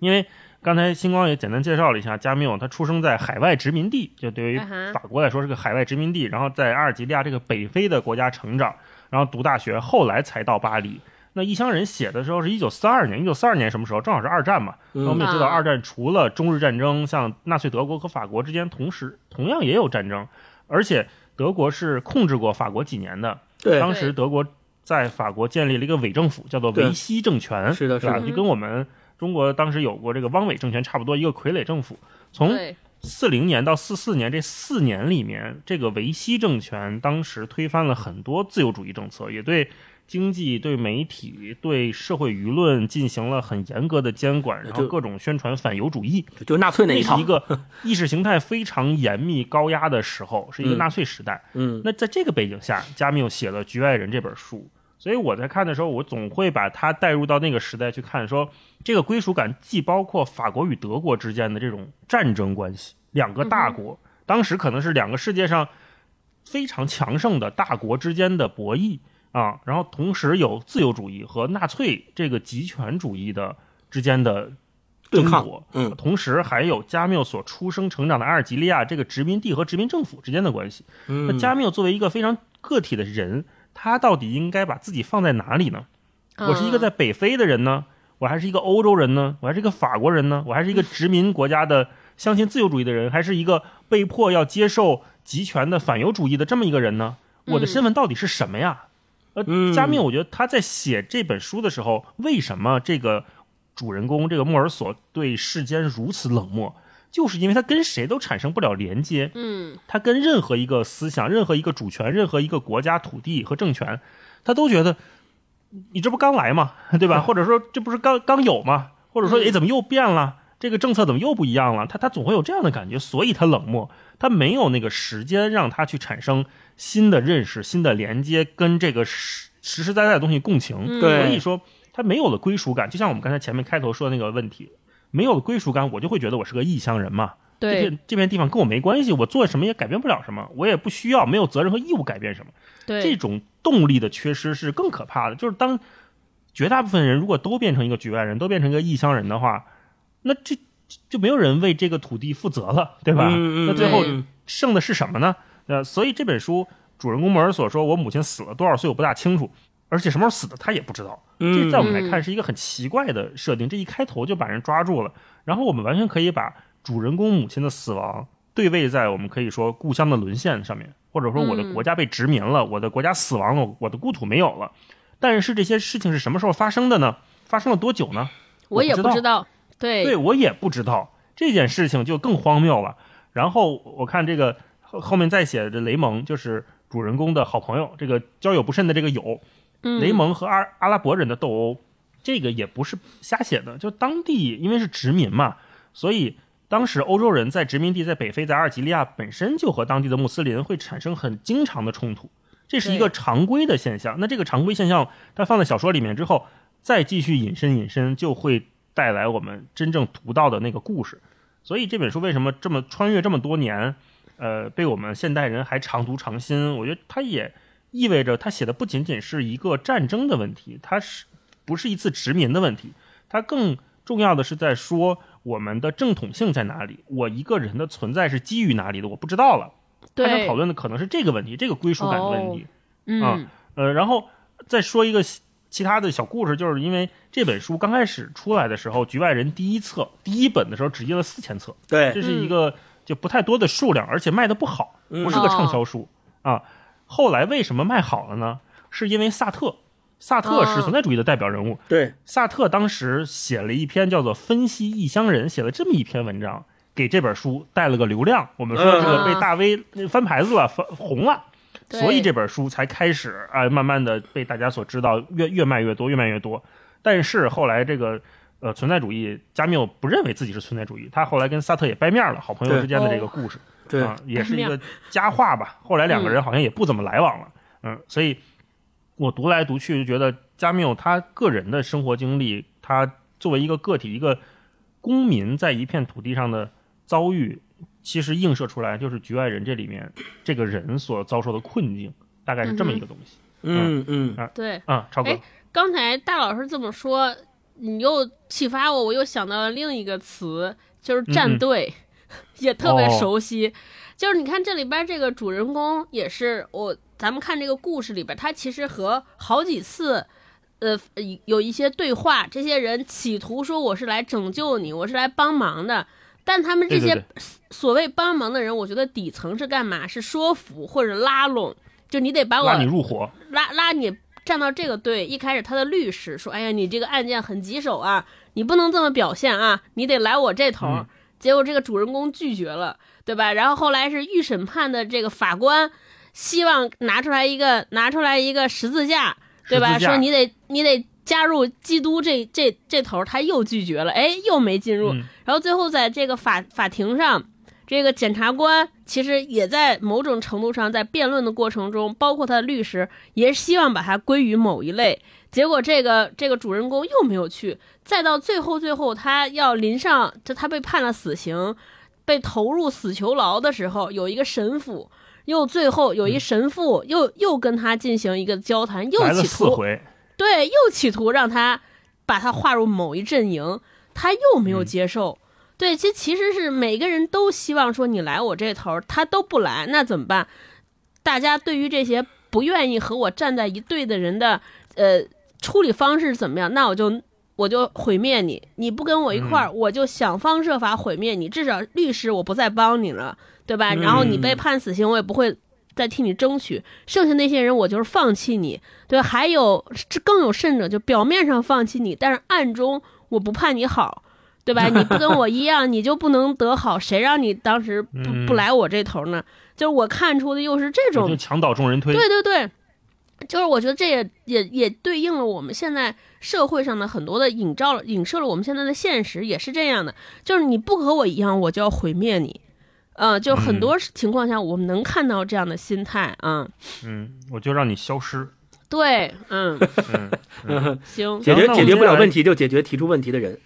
因为刚才星光也简单介绍了一下加缪，他出生在海外殖民地，就对于法国来说是个海外殖民地，然后在阿尔及利亚这个北非的国家成长，然后读大学，后来才到巴黎。那《异乡人》写的时候是一九四二年，一九四二年什么时候？正好是二战嘛。那我们也知道，啊二战除了中日战争，像纳粹德国和法国之间同时同样也有战争，而且德国是控制过法国几年的。对。当时德国在法国建立了一个伪政府，叫做维希政权，是的是的。就跟我们中国当时有过这个汪伪政权差不多，一个傀儡政府。从对，四零年到四四年这四年里面，这个维希政权当时推翻了很多自由主义政策，也对经济、对媒体、对社会舆论进行了很严格的监管，然后各种宣传反犹主义。就纳粹那一套那是一。个意识形态非常严密、高压的时候，是一个嗯纳粹时代。嗯那在这个背景下，加缪写了《局外人》这本书，所以我在看的时候，我总会把它带入到那个时代去看，说这个归属感既包括法国与德国之间的这种战争关系，两个大国、当时可能是两个世界上非常强盛的大国之间的博弈啊，然后同时有自由主义和纳粹这个极权主义的之间的对抗嗯。同时还有加缪所出生成长的阿尔及利亚这个殖民地和殖民政府之间的关系。那嗯，加缪作为一个非常个体的人，他到底应该把自己放在哪里呢？嗯我是一个在北非的人呢，我还是一个欧洲人呢，我还是一个法国人呢，我还是一个殖民国家的相信自由主义的人，还是一个被迫要接受集权的反犹主义的这么一个人呢？我的身份到底是什么呀？呃，嗯加缪，我觉得他在写这本书的时候，为什么这个主人公这个莫尔索对世间如此冷漠？就是因为他跟谁都产生不了连接，嗯，他跟任何一个思想、任何一个主权、任何一个国家、土地和政权，他都觉得你这不刚来吗？<laughs> 对吧？或者说这不是刚刚有吗？或者说，嗯哎，怎么又变了？这个政策怎么又不一样了？他他总会有这样的感觉，所以他冷漠，他没有那个时间让他去产生新的认识、新的连接，跟这个实实实在在的东西共情。嗯所以说他没有了归属感，就像我们刚才前面开头说的那个问题，没有归属感，我就会觉得我是个异乡人嘛。这对片这片地方跟我没关系，我做什么也改变不了什么，我也不需要，没有责任和义务改变什么。对这，种动力的缺失是更可怕的。就是当绝大部分人如果都变成一个局外人，都变成一个异乡人的话，那这就没有人为这个土地负责了，对吧？嗯嗯那最后嗯剩的是什么呢？呃，所以这本书主人公莫尔所说：“我母亲死了多少岁我不大清楚，而且什么时候死的他也不知道。”这在我们来看是一个很奇怪的设定，这一开头就把人抓住了。然后我们完全可以把主人公母亲的死亡对位在我们可以说故乡的沦陷上面，或者说我的嗯国家被殖民了，我的国家死亡了，我的故土没有了。但是这些事情是什么时候发生的呢？发生了多久呢？我也不知道对对我也不知道这件事情就更荒谬了。然后我看这个后后面再写的雷蒙，就是主人公的好朋友，这个交友不慎的这个友，嗯雷蒙和阿阿拉伯人的斗殴，这个也不是瞎写的，就当地因为是殖民嘛，所以当时欧洲人在殖民地，在北非，在阿尔及利亚本身就和当地的穆斯林会产生很经常的冲突，这是一个常规的现象。那这个常规现象，它放在小说里面之后，再继续引申引申，就会带来我们真正读到的那个故事。所以这本书为什么这么穿越这么多年，呃，被我们现代人还常读常新？我觉得它也意味着他写的不仅仅是一个战争的问题，它是不是一次殖民的问题？它更重要的是在说我们的正统性在哪里？我一个人的存在是基于哪里的？我不知道了。他想讨，论的可能是这个问题，这个归属感的问题。嗯啊呃，然后再说一个其其他的小故事，就是因为这本书刚开始出来的时候，《局外人》第一册第一本的时候只印了四千册，对这，是一个就不太多的数量，而且卖的不好，不是个畅销书、啊。后来为什么卖好了呢？是因为萨特，萨特是哦存在主义的代表人物。对，萨特当时写了一篇叫做《分析异乡人》，写了这么一篇文章，给这本书带了个流量。我们说这个被大 V 翻牌子了，翻红了。所以这本书才开始啊、慢慢的被大家所知道，越越卖越多，越卖越多。但是后来这个呃存在主义，加缪不认为自己是存在主义，他后来跟萨特也掰面了，好朋友之间的这个故事，对啊，也是一个佳话吧。后来两个人好像也不怎么来往了，嗯，所以我读来读去就觉得加缪他个人的生活经历，他作为一个个体，一个公民在一片土地上的遭遇，其实映射出来就是《局外人》这里面这个人所遭受的困境，大概是这么一个东西。嗯嗯啊，对。啊，超哥哎，刚才大老师这么说，你又启发我，我又想到了另一个词，就是战队，也特别哦熟悉。就是你看这里边这个主人公也是我，咱们看这个故事里边，他其实和好几次。呃，有一些对话，这些人企图说我是来拯救你，我是来帮忙的，但他们这些所谓帮忙的人，我觉得底层是干嘛？是说服或者拉拢，就你得把我拉你入伙，拉拉你站到这个队，一开始他的律师说：“哎呀，你这个案件很棘手啊，你不能这么表现啊，你得来我这头。嗯结果这个主人公拒绝了，对吧？然后后来是预审判的这个法官希望拿出来一个拿出来一个十字架，对吧？说你得你得加入基督这这这头，他又拒绝了，哎，又没进入。嗯然后最后在这个法法庭上，这个检察官其实也在某种程度上在辩论的过程中，包括他的律师也希望把他归于某一类。结果这个这个主人公又没有去，再到最后最后他要临上，就他被判了死刑，被投入死囚牢的时候，有一个神父。又最后有一神父又又跟他进行一个交谈，又企图四回，对，又企图让他把他划入某一阵营，他又没有接受。对，这其实是每个人都希望说你来我这头，他都不来，那怎么办？大家对于这些不愿意和我站在一队的人的呃处理方式怎么样？那我就我就毁灭你，你不跟我一块儿，我就想方设法毁灭你。至少律师我不再帮你了，对吧？然后你被判死刑，我也不会再替你争取。剩下那些人，我就是放弃你。对，还有这更有甚者，就表面上放弃你，但是暗中我不盼你好，对吧？你不跟我一样，<laughs> 你就不能得好，谁让你当时不嗯不来我这头呢？就是我看出的又是这种就墙倒众人推，对对对，就是我觉得这也也也对应了我们现在社会上的很多的映照了，影射了我们现在的现实，也是这样的，就是你不和我一样，我就要毁灭你。呃，就很多情况下，我们能看到这样的心态啊、嗯，我就让你消失，对，嗯，嗯，<laughs> 行，解决解决不了问题就解决提出问题的人。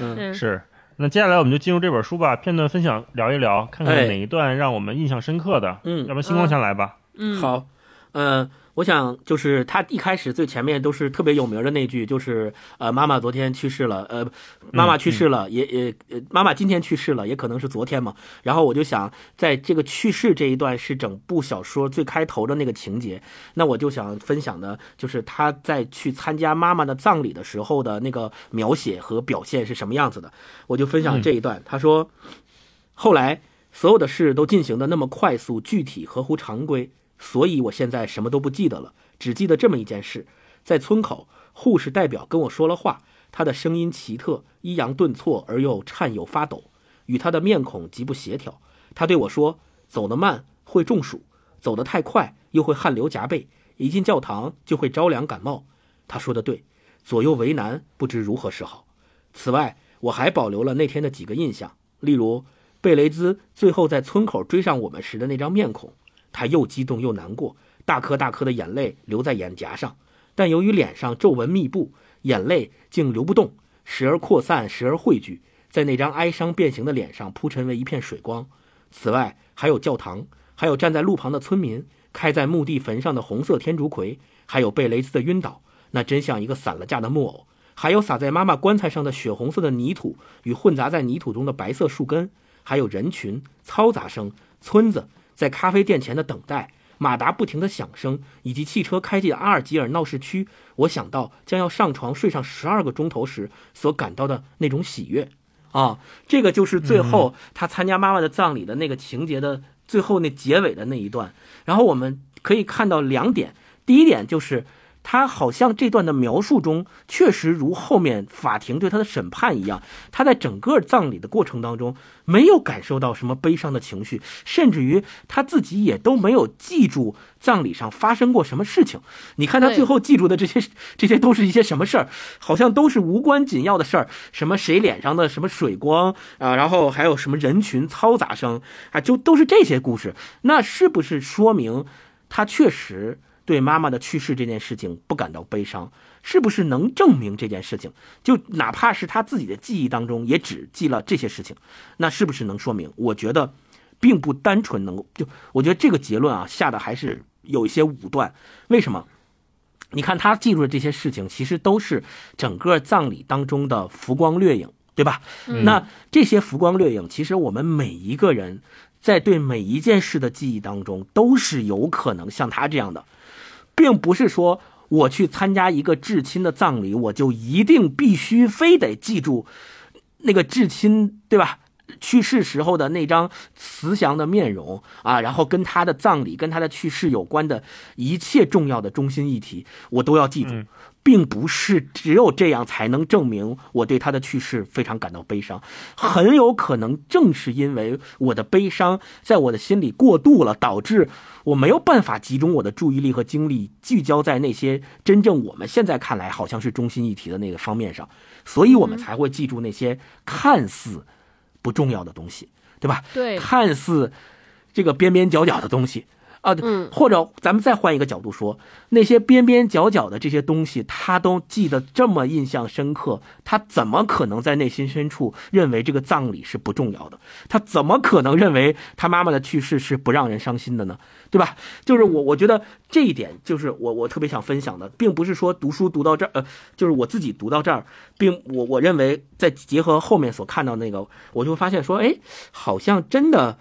嗯，是。那接下来我们就进入这本书吧，片段分享聊一聊，看看哎哪一段让我们印象深刻的。嗯要不星光先来吧。嗯，好，嗯、我想就是他一开始最前面都是特别有名的那句，就是呃，妈妈昨天去世了，呃，妈妈去世了，也也呃，妈妈今天去世了，也可能是昨天嘛。然后我就想，在这个去世这一段是整部小说最开头的那个情节，那我就想分享的就是他在去参加妈妈的葬礼的时候的那个描写和表现是什么样子的，我就分享这一段。他说，后来所有的事都进行的那么快速、具体、合乎常规。所以我现在什么都不记得了，只记得这么一件事：在村口，护士代表跟我说了话，他的声音奇特，抑扬顿挫而又颤抖发抖，与他的面孔极不协调。他对我说：“走得慢会中暑，走得太快又会汗流浃背，一进教堂就会着凉感冒。”他说的对，左右为难，不知如何是好。此外，我还保留了那天的几个印象，例如贝雷兹最后在村口追上我们时的那张面孔。他又激动又难过，大颗大颗的眼泪流在眼颊上，但由于脸上皱纹密布，眼泪竟流不动，时而扩散，时而汇聚，在那张哀伤变形的脸上铺陈为一片水光。此外，还有教堂，还有站在路旁的村民，开在墓地坟上的红色天竺葵，还有贝雷兹的晕倒，那真像一个散了架的木偶，还有洒在妈妈棺材上的血红色的泥土与混杂在泥土中的白色树根，还有人群、嘈杂声、村子在咖啡店前的等待、马达不停的响声，以及汽车开进阿尔及尔闹市区，我想到将要上床睡上十二个钟头时所感到的那种喜悦。啊，这个就是最后他参加妈妈的葬礼的那个情节的最后那结尾的那一段。然后我们可以看到两点，第一点就是。他好像这段的描述中，确实如后面法庭对他的审判一样，他在整个葬礼的过程当中没有感受到什么悲伤的情绪，甚至于他自己也都没有记住葬礼上发生过什么事情。你看他最后记住的这些，这些都是一些什么事儿？好像都是无关紧要的事儿，什么谁脸上的什么水光啊，然后还有什么人群嘈杂声啊，就都是这些故事。那是不是说明他确实？对妈妈的去世这件事情不感到悲伤，是不是能证明这件事情？就哪怕是他自己的记忆当中也只记了这些事情，那是不是能说明？我觉得，并不单纯能够就，我觉得这个结论啊下的还是有一些武断。为什么？你看他记住的这些事情，其实都是整个葬礼当中的浮光掠影，对吧？那这些浮光掠影，其实我们每一个人在对每一件事的记忆当中，都是有可能像他这样的。并不是说我去参加一个至亲的葬礼，我就一定必须非得记住那个至亲，对吧？去世时候的那张慈祥的面容啊，然后跟他的葬礼、跟他的去世有关的一切重要的中心议题，我都要记住。并不是只有这样才能证明我对他的去世非常感到悲伤，很有可能正是因为我的悲伤在我的心里过度了，导致我没有办法集中我的注意力和精力聚焦在那些真正我们现在看来好像是中心议题的那个方面上，所以我们才会记住那些看似不重要的东西，对吧？对，看似这个边边角角的东西。啊，嗯，或者咱们再换一个角度说，那些边边角角的这些东西，他都记得这么印象深刻，他怎么可能在内心深处认为这个葬礼是不重要的？他怎么可能认为他妈妈的去世是不让人伤心的呢？对吧？就是我，我觉得这一点就是我我特别想分享的，并不是说读书读到这儿，呃，就是我自己读到这儿，并我我认为再结合后面所看到那个，我就发现说，哎，好像真的，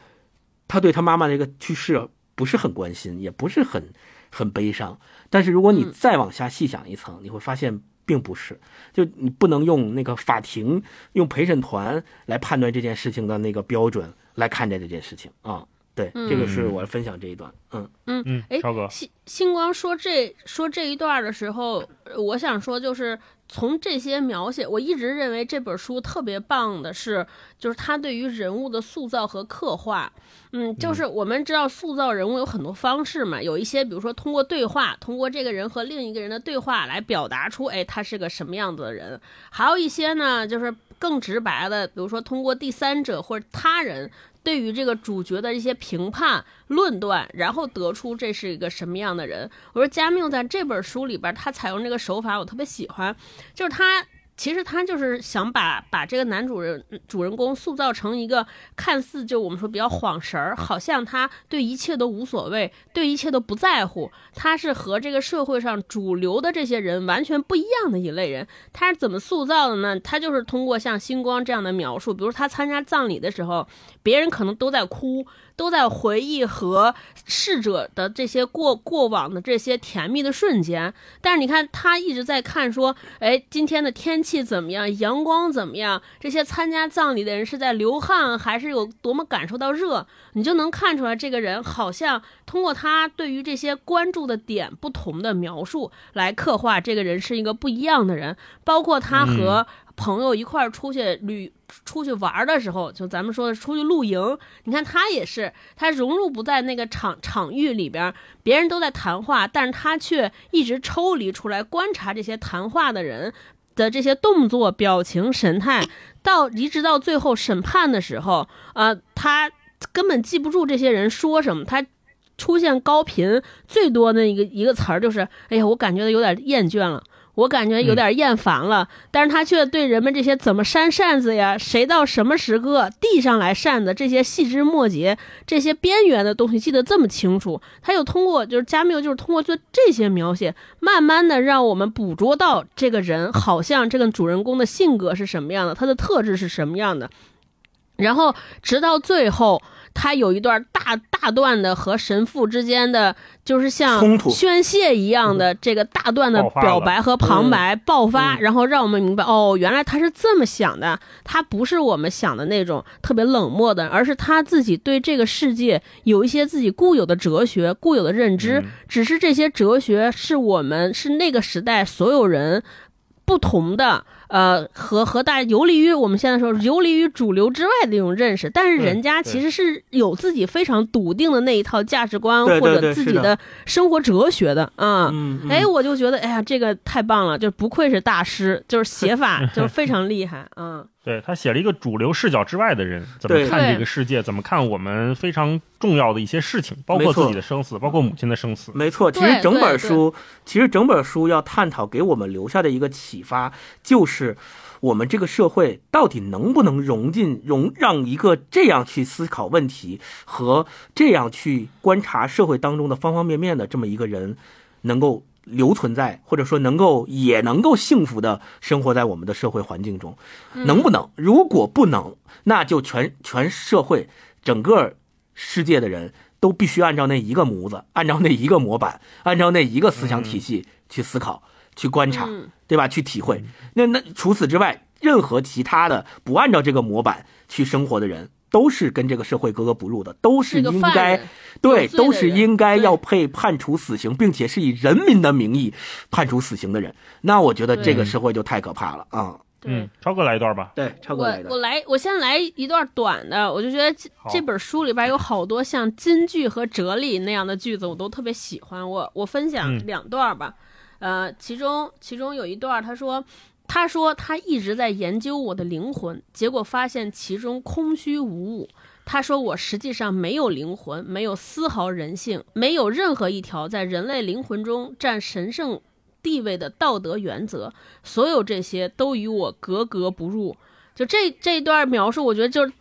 他对他妈妈这个去世。不是很关心，也不是很很悲伤。但是如果你再往下细想一层，你会发现并不是。就你不能用那个法庭、用陪审团来判断这件事情的那个标准来看待这件事情啊。对，这个是我分享这一段。嗯嗯嗯，哎，超哥，星星光说这说这一段的时候，我想说就是。从这些描写，我一直认为这本书特别棒的是，就是他对于人物的塑造和刻画。嗯，就是我们知道塑造人物有很多方式嘛，有一些比如说通过对话，通过这个人和另一个人的对话来表达出，哎，他是个什么样子的人。还有一些呢，就是更直白的，比如说通过第三者或者他人。对于这个主角的一些评判、论断，然后得出这是一个什么样的人。我说加缪在这本书里边，他采用这个手法，我特别喜欢，就是他。其实他就是想把把这个男主人主人公塑造成一个看似就我们说比较晃神儿，好像他对一切都无所谓，对一切都不在乎。他是和这个社会上主流的这些人完全不一样的一类人。他是怎么塑造的呢？他就是通过像星光这样的描述，比如他参加葬礼的时候，别人可能都在哭。都在回忆和逝者的这些过过往的这些甜蜜的瞬间，但是你看他一直在看说，哎，今天的天气怎么样？阳光怎么样？这些参加葬礼的人是在流汗还是有多么感受到热？你就能看出来，这个人好像通过他对于这些关注的点不同的描述来刻画这个人是一个不一样的人，包括他和。朋友一块儿出去旅、出去玩的时候，就咱们说的出去露营，你看他也是，他融入不在那个场场域里边，别人都在谈话，但是他却一直抽离出来观察这些谈话的人的这些动作、表情、神态，到一直到最后审判的时候，啊，他根本记不住这些人说什么，他出现高频最多的一个一个词儿就是，哎呀，我感觉到有点厌倦了。我感觉有点厌烦了。但是他却对人们这些怎么扇扇子呀，谁到什么时刻递上来扇子这些细枝末节、这些边缘的东西记得这么清楚。他又通过就是加缪，就是通过做这些描写，慢慢的让我们捕捉到这个人好像这个主人公的性格是什么样的，他的特质是什么样的。然后直到最后，他有一段大大段的和神父之间的，就是像宣泄一样的这个大段的表白和旁白爆发，嗯。然后让我们明白，哦，原来他是这么想的，他不是我们想的那种特别冷漠的，而是他自己对这个世界有一些自己固有的哲学、固有的认知，嗯。只是这些哲学是我们是那个时代所有人不同的，呃，和和大游离于我们现在说游离于主流之外的一种认识，但是人家其实是有自己非常笃定的那一套价值观或者自己的生活哲学的啊。嗯，嗯哎，我就觉得，哎呀，这个太棒了，就不愧是大师，就是写法 <laughs> 就是非常厉害啊。对他写了一个主流视角之外的人怎么看这个世界，怎么看我们非常重要的一些事情，包括自己的生死，包括母亲的生死。没错，其实整本书，其实整本书要探讨给我们留下的一个启发，就是我们这个社会到底能不能融进容让一个这样去思考问题和这样去观察社会当中的方方面面的这么一个人，能够留存在，或者说能够也能够幸福的生活在我们的社会环境中，能不能？如果不能，那就全全社会整个世界的人都必须按照那一个模子，按照那一个模板，按照那一个思想体系去思考、去观察，嗯对吧？去体会。那那除此之外，任何其他的不按照这个模板去生活的人，都是跟这个社会格格不入的，都是应该对，都是应该要被判处死刑，并且是以人民的名义判处死刑的人。那我觉得这个社会就太可怕了啊！对嗯，超哥来一段吧。对，超哥来的我我。来，我先来一段短的，我就觉得这这本书里边有好多像金句和哲理那样的句子，我都特别喜欢。我我分享嗯两段吧，呃，其中其中有一段他说。他说他一直在研究我的灵魂，结果发现其中空虚无物。他说我实际上没有灵魂，没有丝毫人性，没有任何一条在人类灵魂中占神圣地位的道德原则。所有这些都与我格格不入。就这这一段描述，我觉得就是，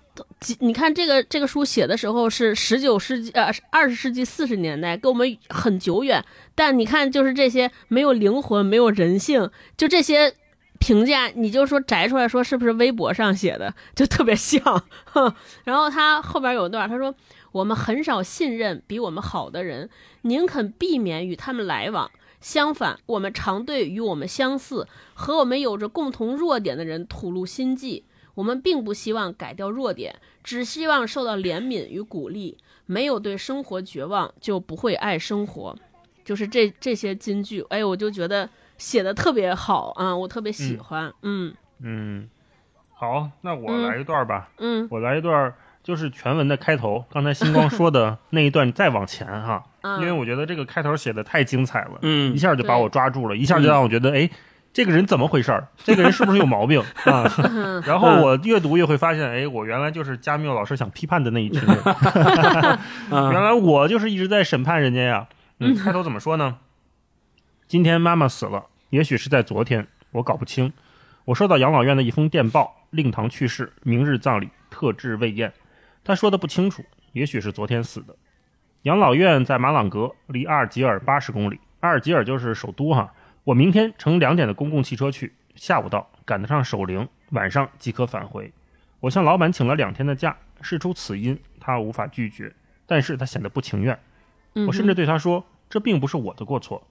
你看这个这个书写的时候是十九世纪呃二十世纪四十年代，跟我们很久远。但你看，就是这些没有灵魂、没有人性，就这些评价，你就说摘出来说是不是微博上写的，就特别像。哼然后他后边有一段，他说我们很少信任比我们好的人，宁肯避免与他们来往。相反，我们常对与我们相似、和我们有着共同弱点的人吐露心迹。我们并不希望改掉弱点，只希望受到怜悯与鼓励。没有对生活绝望，就不会爱生活。就是这这些金句，哎，我就觉得写的特别好啊，我特别喜欢。嗯嗯，好，那我嗯来一段吧。嗯我来一段，就是全文的开头。刚才星光说的 <laughs> 那一段，你再往前哈，因为嗯，我觉得这个开头写的太精彩了，嗯一下就把我抓住了，一下就让我觉得，哎，这个人怎么回事儿？这个人是不是有毛病啊？<laughs> <laughs> 然后我越读越会发现，哎，我原来就是加缪老师想批判的那一群人，啊原来我就是一直在审判人家呀。嗯，开头怎么说呢？今天妈妈死了，也许是在昨天，我搞不清。我收到养老院的一封电报，令堂去世，明日葬礼，特制未宴。他说的不清楚，也许是昨天死的。养老院在马朗格，离阿尔及尔八十公里。阿尔及尔就是首都哈。我明天乘两点的公共汽车去，下午到，赶得上守灵，晚上即可返回。我向老板请了两天的假，事出此因，他无法拒绝，但是他显得不情愿。嗯我甚至对他说：“这并不是我的过错。”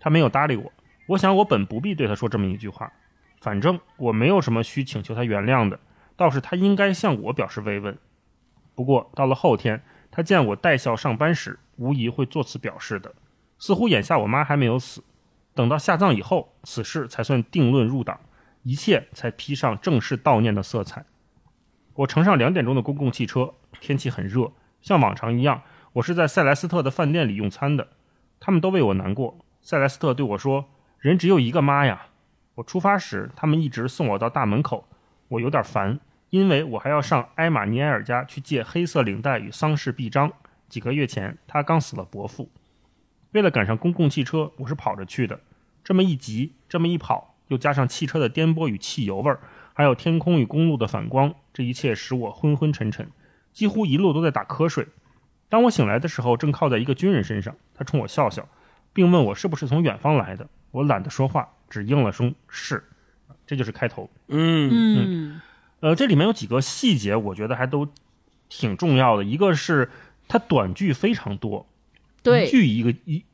他没有搭理我。我想我本不必对他说这么一句话，反正我没有什么需请求他原谅的，倒是他应该向我表示慰问。不过到了后天，他见我带孝上班时，无疑会作此表示的。似乎眼下我妈还没有死，等到下葬以后，此事才算定论入党，一切才披上正式悼念的色彩。我乘上两点钟的公共汽车，天气很热，像往常一样，我是在塞莱斯特的饭店里用餐的。他们都为我难过。塞莱斯特对我说：“人只有一个妈呀。”我出发时，他们一直送我到大门口，我有点烦，因为我还要上埃马尼埃尔家去借黑色领带与丧事臂章。几个月前，他刚死了伯父。为了赶上公共汽车，我是跑着去的。这么一急，这么一跑，又加上汽车的颠簸与汽油味儿，还有天空与公路的反光，这一切使我昏昏沉沉，几乎一路都在打瞌睡。当我醒来的时候，正靠在一个军人身上，他冲我笑笑，并问我是不是从远方来的。我懒得说话，只应了声“是”。这就是开头。嗯嗯呃，这里面有几个细节，我觉得还都挺重要的。一个是它短句非常多，一对，句一个一，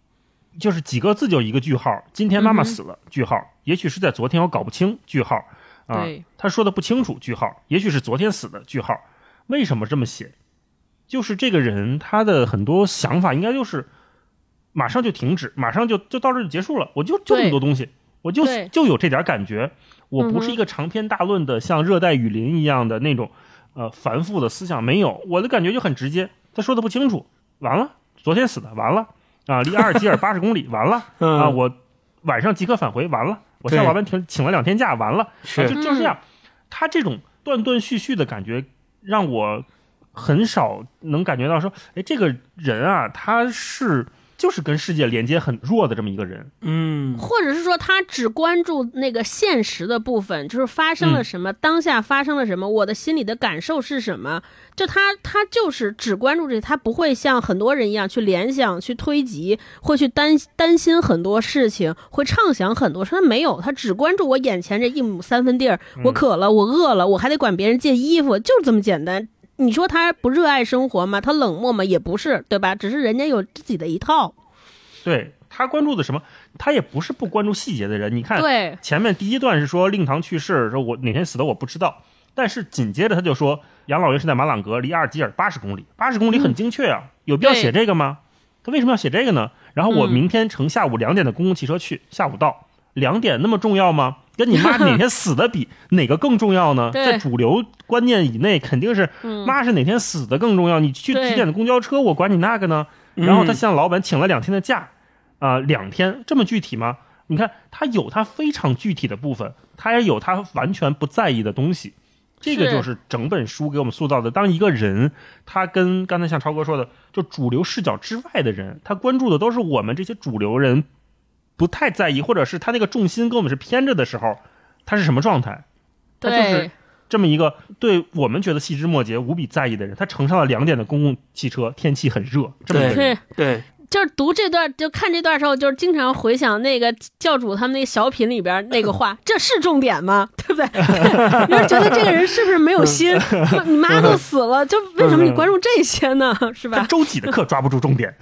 就是几个字就一个句号。今天妈妈死了，句号。也许是在昨天，我搞不清，句号。啊，他说的不清楚，句号。也许是昨天死的，句号。为什么这么写？就是这个人他的很多想法应该就是马上就停止，马上就就到这儿就结束了。我就就这么多东西，我就就有这点感觉。我不是一个长篇大论的像热带雨林一样的那种呃繁复的思想，没有。我的感觉就很直接，他说的不清楚，完了，昨天死的，完了啊，离阿尔及尔八十公里，<laughs> 完了嗯啊，我晚上即刻返回，完了，我下对完班请请了两天假，完了。啊，就就是这样。他这种断断续续的感觉，让我很少能感觉到说，哎，这个人啊，他是就是跟世界连接很弱的这么一个人。嗯或者是说他只关注那个现实的部分，就是发生了什么，当下发生了什么，我的心里的感受是什么。就他他就是只关注这些，他不会像很多人一样去联想、去推及，会去担担心很多事情，会畅想很多事。他没有，他只关注我眼前这一亩三分地儿，我渴了，我饿了，我还得管别人借衣服，就是这么简单。你说他不热爱生活吗？他冷漠吗？也不是，对吧？只是人家有自己的一套。对他关注的什么？他也不是不关注细节的人。你看，对，前面第一段是说令堂去世，说我哪天死的我不知道，但是紧接着他就说养老院是在马朗格，离阿尔及尔八十公里，八十公里很精确啊，有必要写这个吗？他为什么要写这个呢？然后我嗯明天乘下午两点的公共汽车去，下午到，两点那么重要吗？跟你妈哪天死的比，<laughs> 哪个更重要呢？在主流观念以内，肯定是嗯，妈是哪天死的更重要。你去对几点的公交车，我管你那个呢？嗯然后他向老板请了两天的假，啊、两天这么具体吗？你看他有他非常具体的部分，他也有他完全不在意的东西。这个就是整本书给我们塑造的。当一个人，他跟刚才像超哥说的，就主流视角之外的人，他关注的都是我们这些主流人不太在意，或者是他那个重心跟我们是偏着的时候，他是什么状态？他就是对，这么一个对我们觉得细枝末节、无比在意的人，他乘上了两点的公共汽车，天气很热，这么对。对。就是读这段，就看这段的时候，就是经常回想那个教主他们那个小品里边那个话，<laughs> 这是重点吗？<laughs> 对不对？<laughs> 就是觉得这个人是不是没有心？你妈都死了，就为什么你关注这些呢？是吧？周几的课抓不住重点，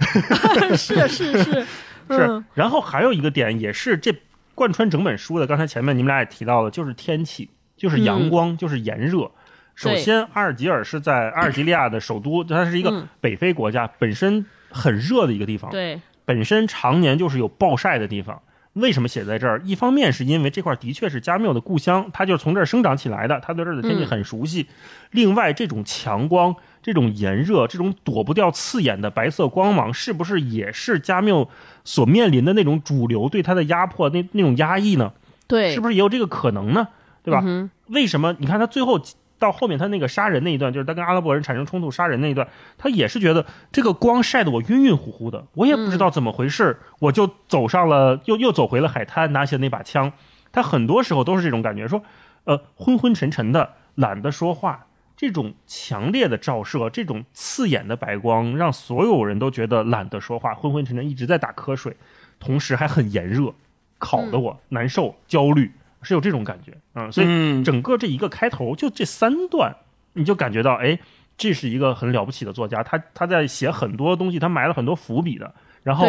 是是是，是嗯。然后还有一个点，也是这贯穿整本书的，刚才前面你们俩也提到了，就是天气，就是阳光，就是炎热。首先，阿尔及尔是在阿尔及利亚的首都，它是一个嗯北非国家，本身很热的一个地方，对，本身常年就是有暴晒的地方。为什么写在这儿？一方面是因为这块的确是加缪的故乡，他就是从这儿生长起来的，他对这儿的天气嗯很熟悉。另外，这种强光、这种炎热、这种躲不掉刺眼的白色光芒，是不是也是加缪所面临的那种主流对他的压迫、那那种压抑呢？对，是不是也有这个可能呢？对吧？嗯为什么？你看他最后到后面，他那个杀人那一段，就是他跟阿拉伯人产生冲突杀人那一段，他也是觉得这个光晒得我晕晕乎乎的，我也不知道怎么回事，我就走上了，又又走回了海滩，拿起了那把枪。他很多时候都是这种感觉，说，呃，昏昏沉沉的，懒得说话。这种强烈的照射，这种刺眼的白光，让所有人都觉得懒得说话，昏昏沉沉，一直在打瞌睡，同时还很炎热，烤得我难受、焦虑，是有这种感觉啊、所以嗯，整个这一个开头就这三段，你就感觉到，哎，这是一个很了不起的作家，他他在写很多东西，他埋了很多伏笔的。然后，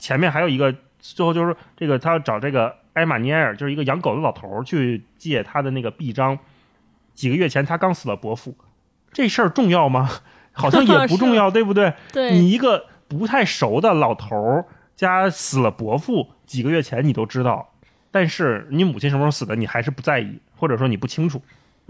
前面还有一个，最后就是这个他要找这个埃马尼埃尔，就是一个养狗的老头儿去借他的那个臂章。几个月前他刚死了伯父，这事儿重要吗？<laughs> 好像也不重要，<laughs> 对不对？对，你一个不太熟的老头儿家死了伯父，几个月前你都知道，但是你母亲什么时候死的，你还是不在意，或者说你不清楚，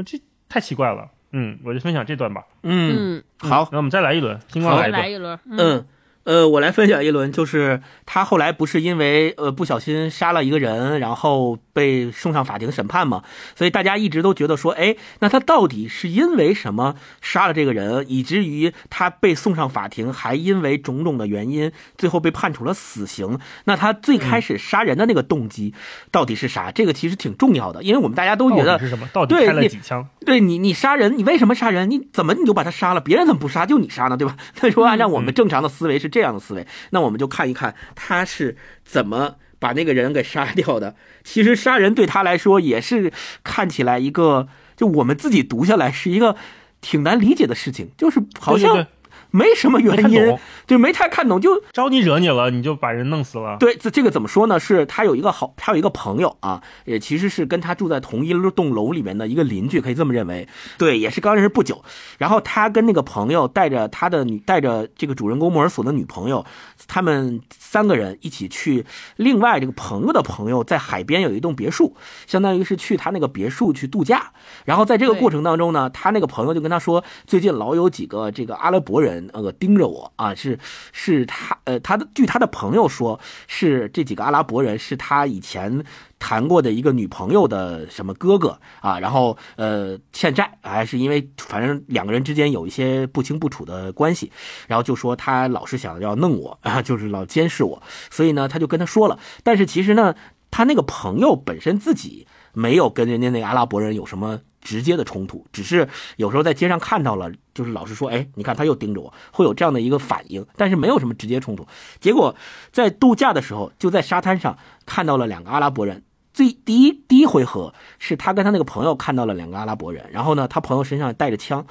这太奇怪了。嗯，我就分享这段吧。嗯，嗯，好，那我们再来一轮，星光来一段。再来一轮，嗯嗯呃，我来分享一轮，就是他后来不是因为呃不小心杀了一个人，然后被送上法庭审判嘛，所以大家一直都觉得说，哎，那他到底是因为什么杀了这个人，以至于他被送上法庭，还因为种种的原因，最后被判处了死刑？那他最开始杀人的那个动机到底是啥？这个其实挺重要的，因为我们大家都觉得是什么？到底开了几枪？对你，你杀人，你为什么杀人？你怎么你就把他杀了？别人怎么不杀？就你杀呢？对吧？<laughs> 所以说按照我们正常的思维是这这样的思维，那我们就看一看他是怎么把那个人给杀掉的。其实杀人对他来说也是看起来一个，就我们自己读下来是一个挺难理解的事情，就是好像。没什么原因，就没太看懂，就招你惹你了，你就把人弄死了。对，这这个怎么说呢？是他有一个好，他有一个朋友啊，也其实是跟他住在同一栋楼里面的一个邻居，可以这么认为。对，也是刚认识不久。然后他跟那个朋友带着他的女，带着这个主人公莫尔索的女朋友，他们三个人一起去另外这个朋友的朋友在海边有一栋别墅，相当于是去他那个别墅去度假。然后在这个过程当中呢，他那个朋友就跟他说，最近老有几个这个阿拉伯人。那个盯着我啊，是是他呃，他的据他的朋友说，是这几个阿拉伯人是他以前谈过的一个女朋友的什么哥哥啊，然后呃欠债，还是因为反正两个人之间有一些不清不楚的关系，然后就说他老是想要弄我啊，就是老监视我，所以呢他就跟他说了，但是其实呢，他那个朋友本身自己没有跟人家那个阿拉伯人有什么。直接的冲突，只是有时候在街上看到了，就是老是说，哎，你看他又盯着我，会有这样的一个反应，但是没有什么直接冲突。结果在度假的时候，就在沙滩上看到了两个阿拉伯人。最第一第一回合是他跟他那个朋友看到了两个阿拉伯人，然后呢，他朋友身上带着枪，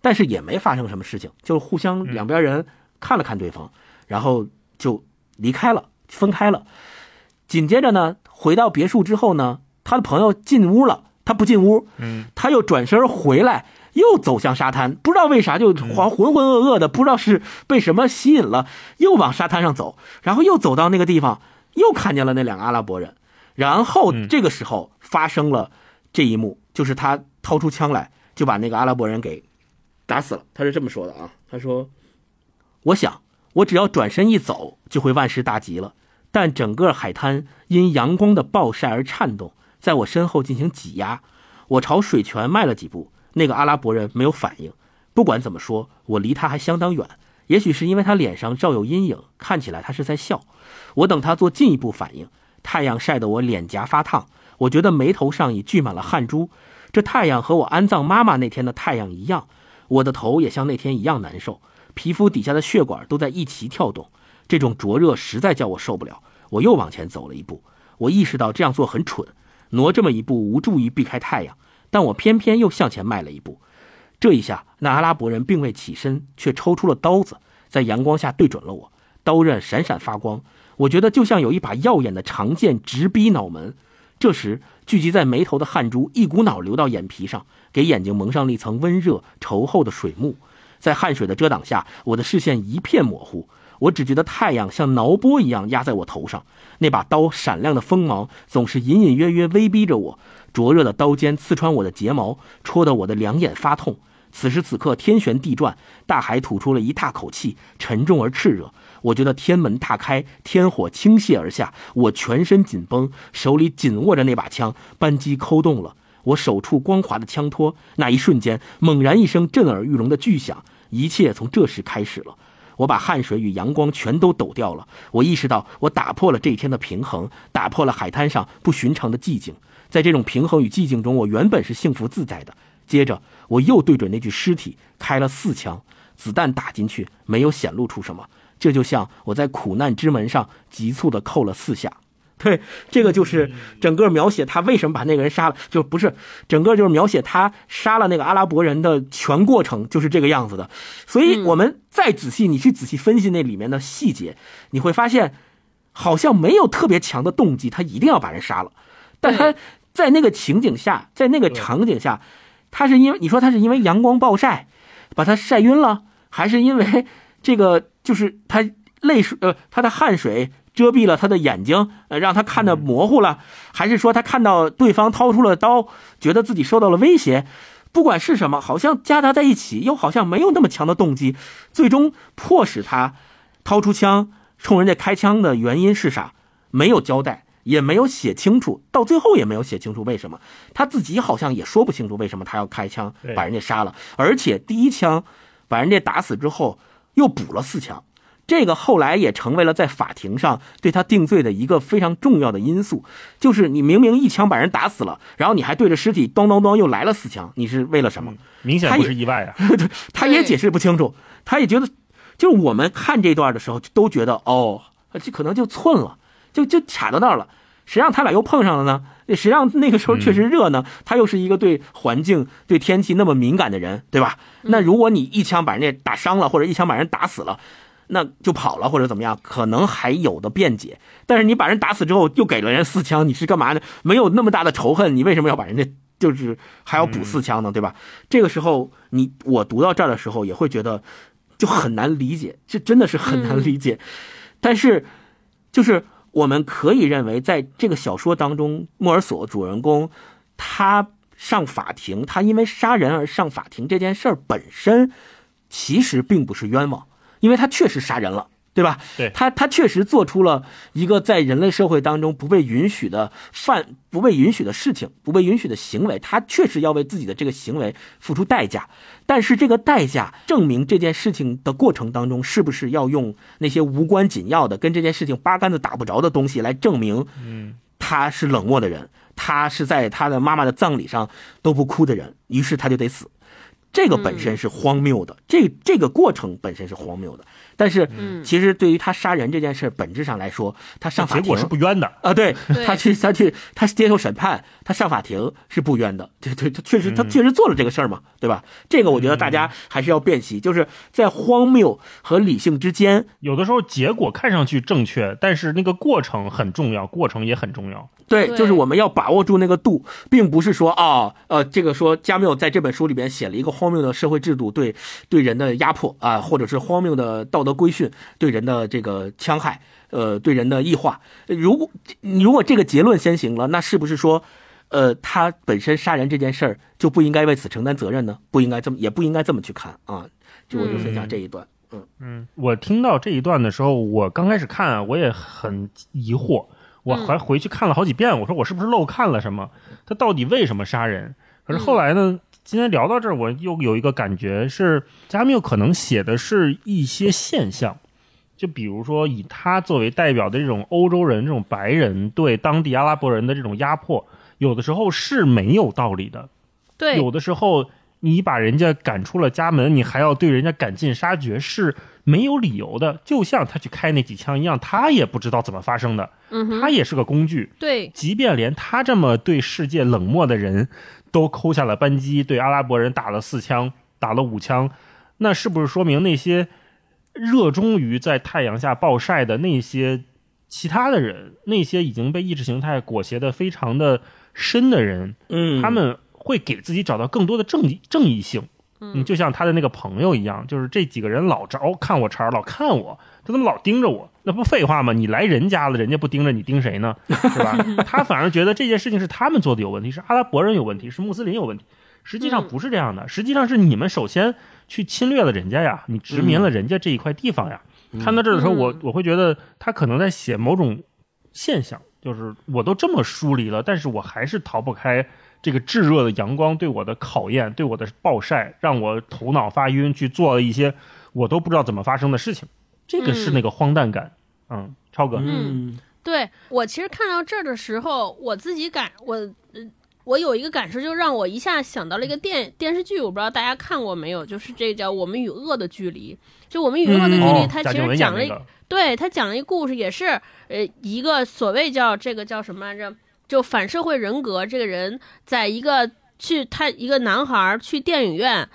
但是也没发生什么事情，就互相两边人看了看对方，然后就离开了，分开了。紧接着呢，回到别墅之后呢，他的朋友进屋了。他不进屋，嗯，他又转身回来，又走向沙滩，不知道为啥就黄浑浑噩噩的，不知道是被什么吸引了，又往沙滩上走，然后又走到那个地方，又看见了那两个阿拉伯人，然后这个时候发生了这一幕，就是他掏出枪来就把那个阿拉伯人给打死了。他是这么说的啊，他说：“我想我只要转身一走就会万事大吉了，但整个海滩因阳光的暴晒而颤动。”在我身后进行挤压，我朝水泉迈了几步，那个阿拉伯人没有反应。不管怎么说，我离他还相当远。也许是因为他脸上照有阴影，看起来他是在笑。我等他做进一步反应，太阳晒得我脸颊发烫，我觉得眉头上已聚满了汗珠。这太阳和我安葬妈妈那天的太阳一样，我的头也像那天一样难受，皮肤底下的血管都在一起跳动。这种灼热实在叫我受不了。我又往前走了一步，我意识到这样做很蠢。挪这么一步无助于避开太阳，但我偏偏又向前迈了一步。这一下，那阿拉伯人并未起身，却抽出了刀子，在阳光下对准了我，刀刃闪闪发光。我觉得就像有一把耀眼的长剑直逼脑门。这时，聚集在眉头的汗珠一股脑流到眼皮上，给眼睛蒙上了一层温热稠厚的水幕。在汗水的遮挡下，我的视线一片模糊。我只觉得太阳像挠波一样压在我头上，那把刀闪亮的锋芒总是隐隐约约威逼着我，灼热的刀尖刺穿我的睫毛，戳得我的两眼发痛。此时此刻，天旋地转，大海吐出了一大口气，沉重而炽热。我觉得天门大开，天火倾泻而下，我全身紧绷，手里紧握着那把枪，扳机扣动了。我手触光滑的枪托，那一瞬间，猛然一声震耳欲聋的巨响，一切从这时开始了。我把汗水与阳光全都抖掉了。我意识到，我打破了这一天的平衡，打破了海滩上不寻常的寂静。在这种平衡与寂静中，我原本是幸福自在的。接着，我又对准那具尸体开了四枪，子弹打进去没有显露出什么，这就像我在苦难之门上急促地扣了四下。<laughs> 对，这个就是整个描写他为什么把那个人杀了，就不是整个就是描写他杀了那个阿拉伯人的全过程，就是这个样子的。所以，我们再仔细，你去仔细分析那里面的细节，你会发现，好像没有特别强的动机，他一定要把人杀了。但他在那个情景下，在那个场景下，他是因为你说他是因为阳光暴晒把他晒晕了，还是因为这个就是他泪水呃他的汗水。遮蔽了他的眼睛，呃，让他看的模糊了，还是说他看到对方掏出了刀，觉得自己受到了威胁？不管是什么，好像夹杂在一起，又好像没有那么强的动机，最终迫使他掏出枪冲人家开枪的原因是啥？没有交代，也没有写清楚，到最后也没有写清楚为什么。他自己好像也说不清楚为什么他要开枪把人家杀了，而且第一枪把人家打死之后又补了四枪。这个后来也成为了在法庭上对他定罪的一个非常重要的因素，就是你明明一枪把人打死了，然后你还对着尸体咚咚咚又来了四枪，你是为了什么？明显不是意外啊。<laughs> 他也解释不清楚，他也觉得，就是我们看这段的时候都觉得，哦，这可能就寸了，就就卡到那儿了。谁让他俩又碰上了呢？谁让那个时候确实热呢？他又是一个对环境、对天气那么敏感的人，对吧？那如果你一枪把人家打伤了，或者一枪把人打死了，那就跑了或者怎么样，可能还有的辩解。但是你把人打死之后又给了人四枪，你是干嘛呢？没有那么大的仇恨，你为什么要把人家就是还要补四枪呢？对吧？这个时候你我读到这儿的时候也会觉得就很难理解，这真的是很难理解。但是就是我们可以认为，在这个小说当中，莫尔索主人公他上法庭，他因为杀人而上法庭这件事儿本身其实并不是冤枉，因为他确实杀人了。对吧？对他，他确实做出了一个在人类社会当中不被允许的犯、不被允许的事情、不被允许的行为，他确实要为自己的这个行为付出代价。但是这个代价证明这件事情的过程当中，是不是要用那些无关紧要的、跟这件事情八竿子打不着的东西来证明？嗯，他是冷漠的人，他是在他的妈妈的葬礼上都不哭的人，于是他就得死。这个本身是荒谬的，这这个过程本身是荒谬的。但是，嗯其实对于他杀人这件事本质上来说，他上法庭结果是不冤的。啊，对对他去他去他接受审判，他上法庭是不冤的，对对，他确实他嗯确实做了这个事儿嘛，对吧？这个我觉得大家还是要辨析，就是在荒谬和理性之间，有的时候结果看上去正确，但是那个过程很重要，过程也很重要。对，对就是我们要把握住那个度，并不是说啊，呃，这个说加缪在这本书里边写了一个荒谬的社会制度对对人的压迫啊，或者是荒谬的道德规训对人的这个戕害，呃，对人的异化。如果如果这个结论先行了，那是不是说，呃，他本身杀人这件事儿就不应该为此承担责任呢？不应该这么，也不应该这么去看啊。就我就分享这一段，嗯嗯，我听到这一段的时候，我刚开始看啊，我也很疑惑，我还回去看了好几遍，我说我是不是漏看了什么？他到底为什么杀人？可是后来呢，今天聊到这儿，我又有一个感觉是，加缪可能写的是一些现象，就比如说以他作为代表的这种欧洲人、这种白人对当地阿拉伯人的这种压迫，有的时候是没有道理的。对有的时候你把人家赶出了家门，你还要对人家赶尽杀绝，是没有理由的。就像他去开那几枪一样，他也不知道怎么发生的，嗯，他也是个工具。对，即便连他这么对世界冷漠的人，都扣下了扳机，对阿拉伯人打了四枪，打了五枪，那是不是说明那些热衷于在太阳下暴晒的那些其他的人，那些已经被意识形态裹挟的非常的深的人，嗯，他们会给自己找到更多的正义正义性。嗯就像他的那个朋友一样，就是这几个人老找看我茬儿，老看我，他怎么老盯着我？那不废话吗？你来人家了，人家不盯着你盯谁呢？是吧？<laughs> 他反而觉得这件事情是他们做的有问题，是阿拉伯人有问题，是穆斯林有问题。实际上不是这样的，实际上是你们首先去侵略了人家呀，你殖民了人家这一块地方呀。看到这儿的时候，我嗯我会觉得他可能在写某种现象，就是我都这么疏离了，但是我还是逃不开这个炙热的阳光对我的考验，对我的暴晒，让我头脑发晕，去做了一些我都不知道怎么发生的事情。这个是那个荒诞感。嗯，超哥，嗯对我其实看到这儿的时候，我自己感我呃我有一个感受，就让我一下想到了一个电电视剧，我不知道大家看过没有，就是这叫《我们与恶的距离》。就《我们与恶的距离》哦它其实讲了一演那个，对它讲了一个故事，也是呃一个所谓叫这个叫什么来着？就反社会人格这个人，在一个去他一个男孩去电影院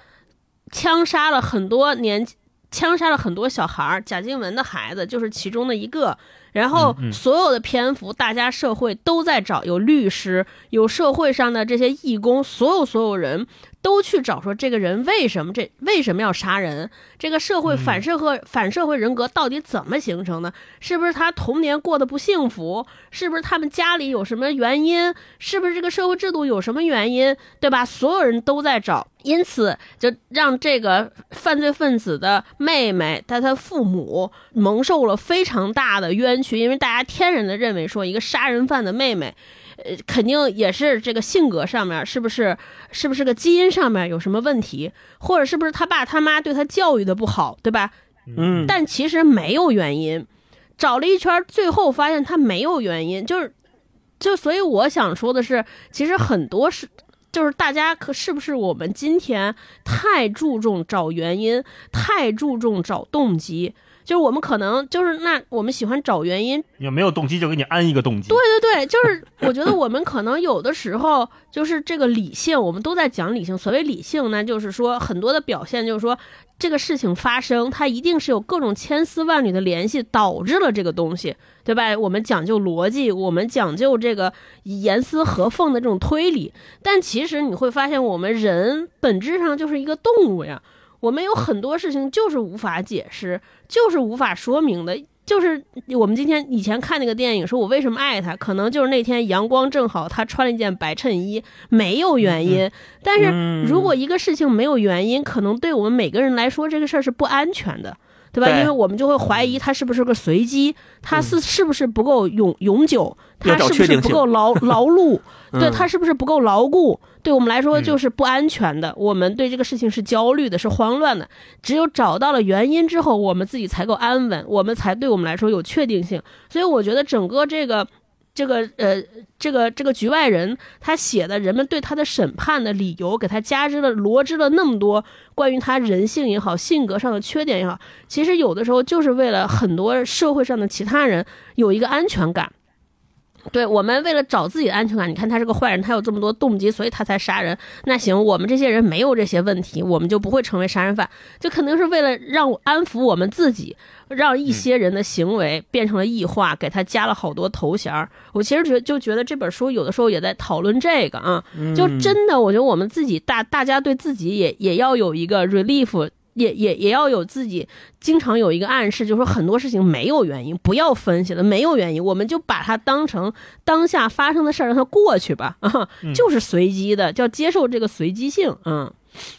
枪杀了很多年，枪杀了很多小孩儿，贾静雯的孩子就是其中的一个。然后所有的篇幅，大家社会都在找，有律师，有社会上的这些义工，所有所有人都去找说这个人为什么这为什么要杀人？这个社会反社会、反社会人格到底怎么形成的？是不是他童年过得不幸福？是不是他们家里有什么原因？是不是这个社会制度有什么原因？对吧？所有人都在找，因此就让这个犯罪分子的妹妹，他他父母蒙受了非常大的冤屈，因为大家天然的认为说，一个杀人犯的妹妹，呃，肯定也是这个性格上面是不是是不是个基因上面有什么问题，或者是不是他爸他妈对他教育的不好，对吧？嗯，但其实没有原因，找了一圈，最后发现他没有原因，就是，就所以我想说的是，其实很多是，就是大家可是不是我们今天太注重找原因，太注重找动机，就是我们可能就是那我们喜欢找原因，也没有动机就给你安一个动机。对对对，就是我觉得我们可能有的时候就是这个理性，我们都在讲理性。所谓理性呢，就是说很多的表现，就是说这个事情发生，它一定是有各种千丝万缕的联系导致了这个东西，对吧？我们讲究逻辑，我们讲究这个严丝合缝的这种推理。但其实你会发现，我们人本质上就是一个动物呀。我们有很多事情就是无法解释，就是无法说明的。就是我们今天以前看那个电影，说我为什么爱他，可能就是那天阳光正好，他穿了一件白衬衣，没有原因。但是如果一个事情没有原因，可能对我们每个人来说，这个事儿是不安全的，对吧？对因为我们就会怀疑他是不是个随机，他是是不是不够永永久，他是不是不够牢牢路，对嗯他是不是不够牢固？对我们来说嗯就是不安全的，我们对这个事情是焦虑的，是慌乱的。只有找到了原因之后，我们自己才够安稳，我们才对我们来说有确定性。所以我觉得整个这个。这个呃，这个这个局外人，他写的人们对他的审判的理由，给他加之了罗织了那么多关于他人性也好、性格上的缺点也好，其实有的时候就是为了很多社会上的其他人有一个安全感。对我们为了找自己的安全感，你看他是个坏人，他有这么多动机，所以他才杀人。那行，我们这些人没有这些问题，我们就不会成为杀人犯。就肯定是为了让安抚我们自己，让一些人的行为变成了异化，给他加了好多头衔儿。我其实觉就觉得这本书有的时候也在讨论这个啊，就真的，我觉得我们自己大大家对自己也也要有一个 relief。也也也要有自己经常有一个暗示，就是说很多事情没有原因，不要分析了，没有原因，我们就把它当成当下发生的事儿，让它过去吧，啊，就是随机的，叫接受这个随机性，嗯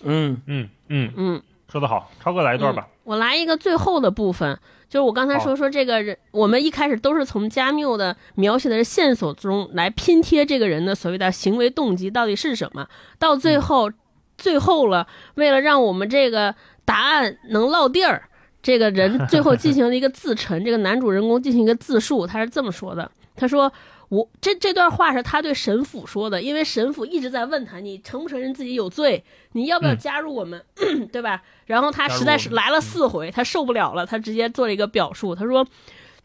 嗯嗯嗯，嗯。说得好，超哥来一段吧。我来一个最后的部分，就是我刚才说说这个人，我们一开始都是从加缪的描写的线索中来拼贴这个人的所谓的行为动机到底是什么，到最后，最后了，为了让我们这个答案能落地儿，这个人最后进行了一个自陈，<laughs> 这个男主人公进行一个自述，他是这么说的，他说。我这这段话是他对神父说的，因为神父一直在问他，你承不承认自己有罪？你要不要嗯加入我们？<clears throat> 对吧？然后他实在是来了四回，他受不了了，他直接做了一个表述，他说：“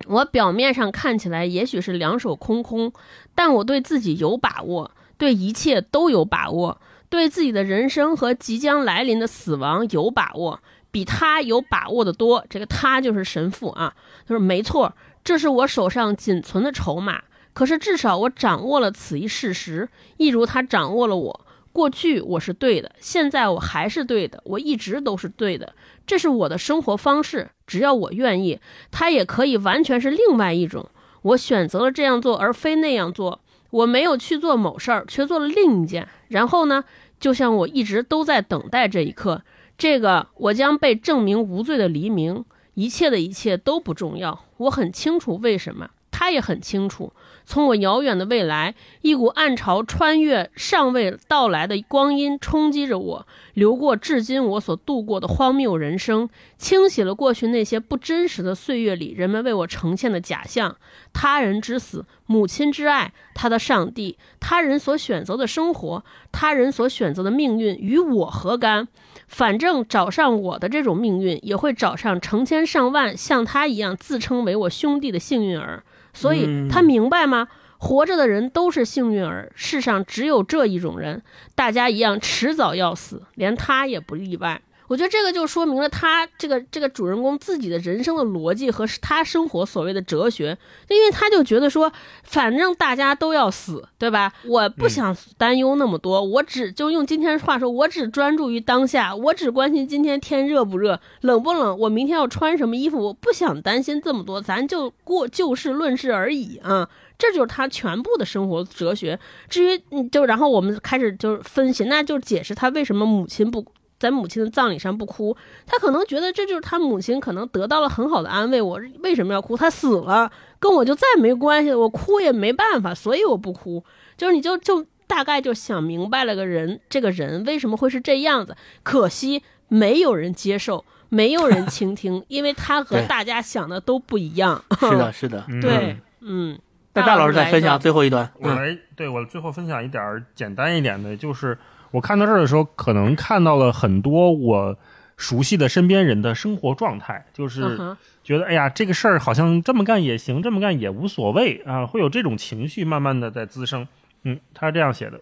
我表面上看起来也许是两手空空，但我对自己有把握，对一切都有把握，对自己的人生和即将来临的死亡有把握，比他有把握的多。这个他就是神父啊。他说没错，这是我手上仅存的筹码。可是至少我掌握了此一事实，一如他掌握了我。过去我是对的，现在我还是对的，我一直都是对的。这是我的生活方式，只要我愿意，他也可以完全是另外一种。我选择了这样做，而非那样做。我没有去做某事儿，却做了另一件。然后呢，就像我一直都在等待这一刻，这个我将被证明无罪的黎明。一切的一切都不重要，我很清楚为什么，他也很清楚。从我遥远的未来，一股暗潮穿越尚未到来的光阴，冲击着我，流过至今我所度过的荒谬人生，清洗了过去那些不真实的岁月里人们为我呈现的假象。他人之死，母亲之爱，他的上帝，他人所选择的生活，他人所选择的命运，与我何干？反正找上我的这种命运，也会找上成千上万像他一样自称为我兄弟的幸运儿。所以他明白吗？活着的人都是幸运儿，世上只有这一种人，大家一样迟早要死，连他也不例外。我觉得这个就说明了他这个这个主人公自己的人生的逻辑和他生活所谓的哲学，因为他就觉得说，反正大家都要死，对吧？我不想担忧那么多，我只就用今天的话说，我只专注于当下，我只关心今天天热不热，冷不冷，我明天要穿什么衣服，我不想担心这么多，咱就过就事论事而已啊。这就是他全部的生活哲学。至于嗯，就然后我们开始就是分析，那就解释他为什么母亲不。在母亲的葬礼上不哭，他可能觉得这就是他母亲可能得到了很好的安慰。我为什么要哭？他死了，跟我就再没关系了。我哭也没办法，所以我不哭。就是你就就大概就想明白了个人，这个人为什么会是这样子。可惜没有人接受，没有人倾听，因为他和大家想的都不一样。是的，是的，<laughs> 对，嗯。那大老师再分享最后一段，我来，对我最后分享一点简单一点的，就是。我看到这儿的时候，可能看到了很多我熟悉的身边人的生活状态，就是觉得哎呀，这个事儿好像这么干也行，这么干也无所谓啊，会有这种情绪慢慢的在滋生。嗯，他是这样写的。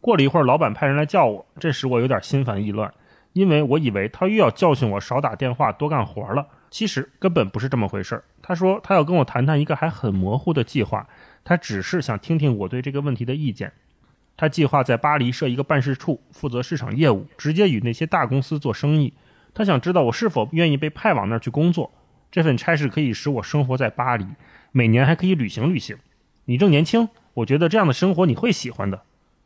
过了一会儿，老板派人来叫我，这时我有点心烦意乱，因为我以为他又要教训我少打电话、多干活了。其实根本不是这么回事儿。他说他要跟我谈谈一个还很模糊的计划，他只是想听听我对这个问题的意见。他计划在巴黎设一个办事处，负责市场业务，直接与那些大公司做生意。他想知道我是否愿意被派往那儿去工作。这份差事可以使我生活在巴黎，每年还可以旅行旅行。你正年轻，我觉得这样的生活你会喜欢的。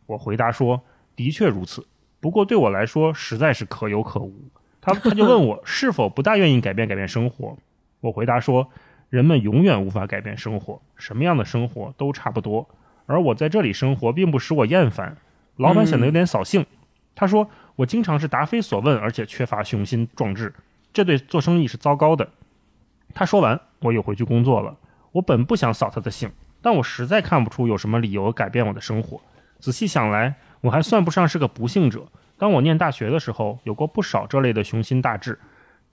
我回答说：“的确如此，不过对我来说实在是可有可无。”他 <laughs> 他就问我是否不大愿意改变改变生活。我回答说：“人们永远无法改变生活，什么样的生活都差不多。”而我在这里生活并不使我厌烦，老板显得有点扫兴。他说我经常是答非所问，而且缺乏雄心壮志，这对做生意是糟糕的。他说完，我又回去工作了。我本不想扫他的兴，但我实在看不出有什么理由改变我的生活。仔细想来，我还算不上是个不幸者。当我念大学的时候，有过不少这类的雄心大志，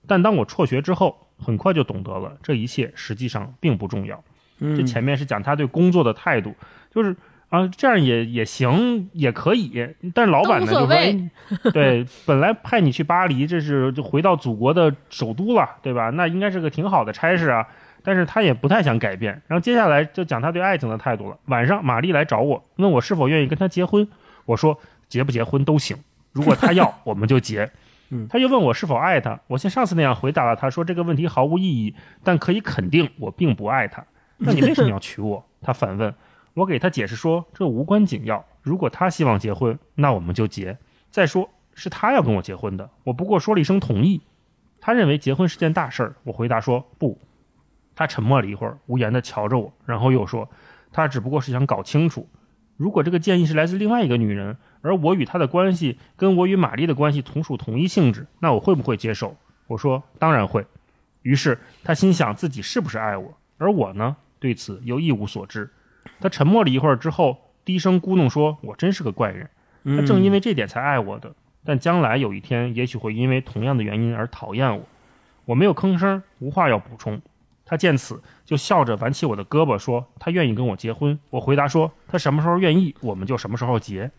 但当我辍学之后，很快就懂得了这一切实际上并不重要。这前面是讲他对工作的态度。就是啊，这样也也行，也可以。但是老板呢，就说，对，本来派你去巴黎，这是就回到祖国的首都了，对吧？那应该是个挺好的差事啊。但是他也不太想改变。然后接下来就讲他对爱情的态度了。晚上，玛丽来找我，问我是否愿意跟他结婚。我说结不结婚都行，如果他要，<laughs> 我们就结。嗯，他又问我是否爱他。我像上次那样回答了他，说这个问题毫无意义，但可以肯定我并不爱他。那你为什么要娶我？他反问。我给他解释说，这无关紧要。如果他希望结婚，那我们就结。再说，是他要跟我结婚的，我不过说了一声同意。他认为结婚是件大事儿，我回答说不。他沉默了一会儿，无言地瞧着我，然后又说，他只不过是想搞清楚，如果这个建议是来自另外一个女人，而我与她的关系跟我与玛丽的关系同属同一性质，那我会不会接受？我说当然会。于是他心想自己是不是爱我，而我呢，对此又一无所知。他沉默了一会儿之后，低声咕哝说：“我真是个怪人。他正因为这点才爱我的，但将来有一天，也许会因为同样的原因而讨厌我。”我没有吭声，无话要补充。他见此，就笑着挽起我的胳膊说：“他愿意跟我结婚。”我回答说：“他什么时候愿意，我们就什么时候结。”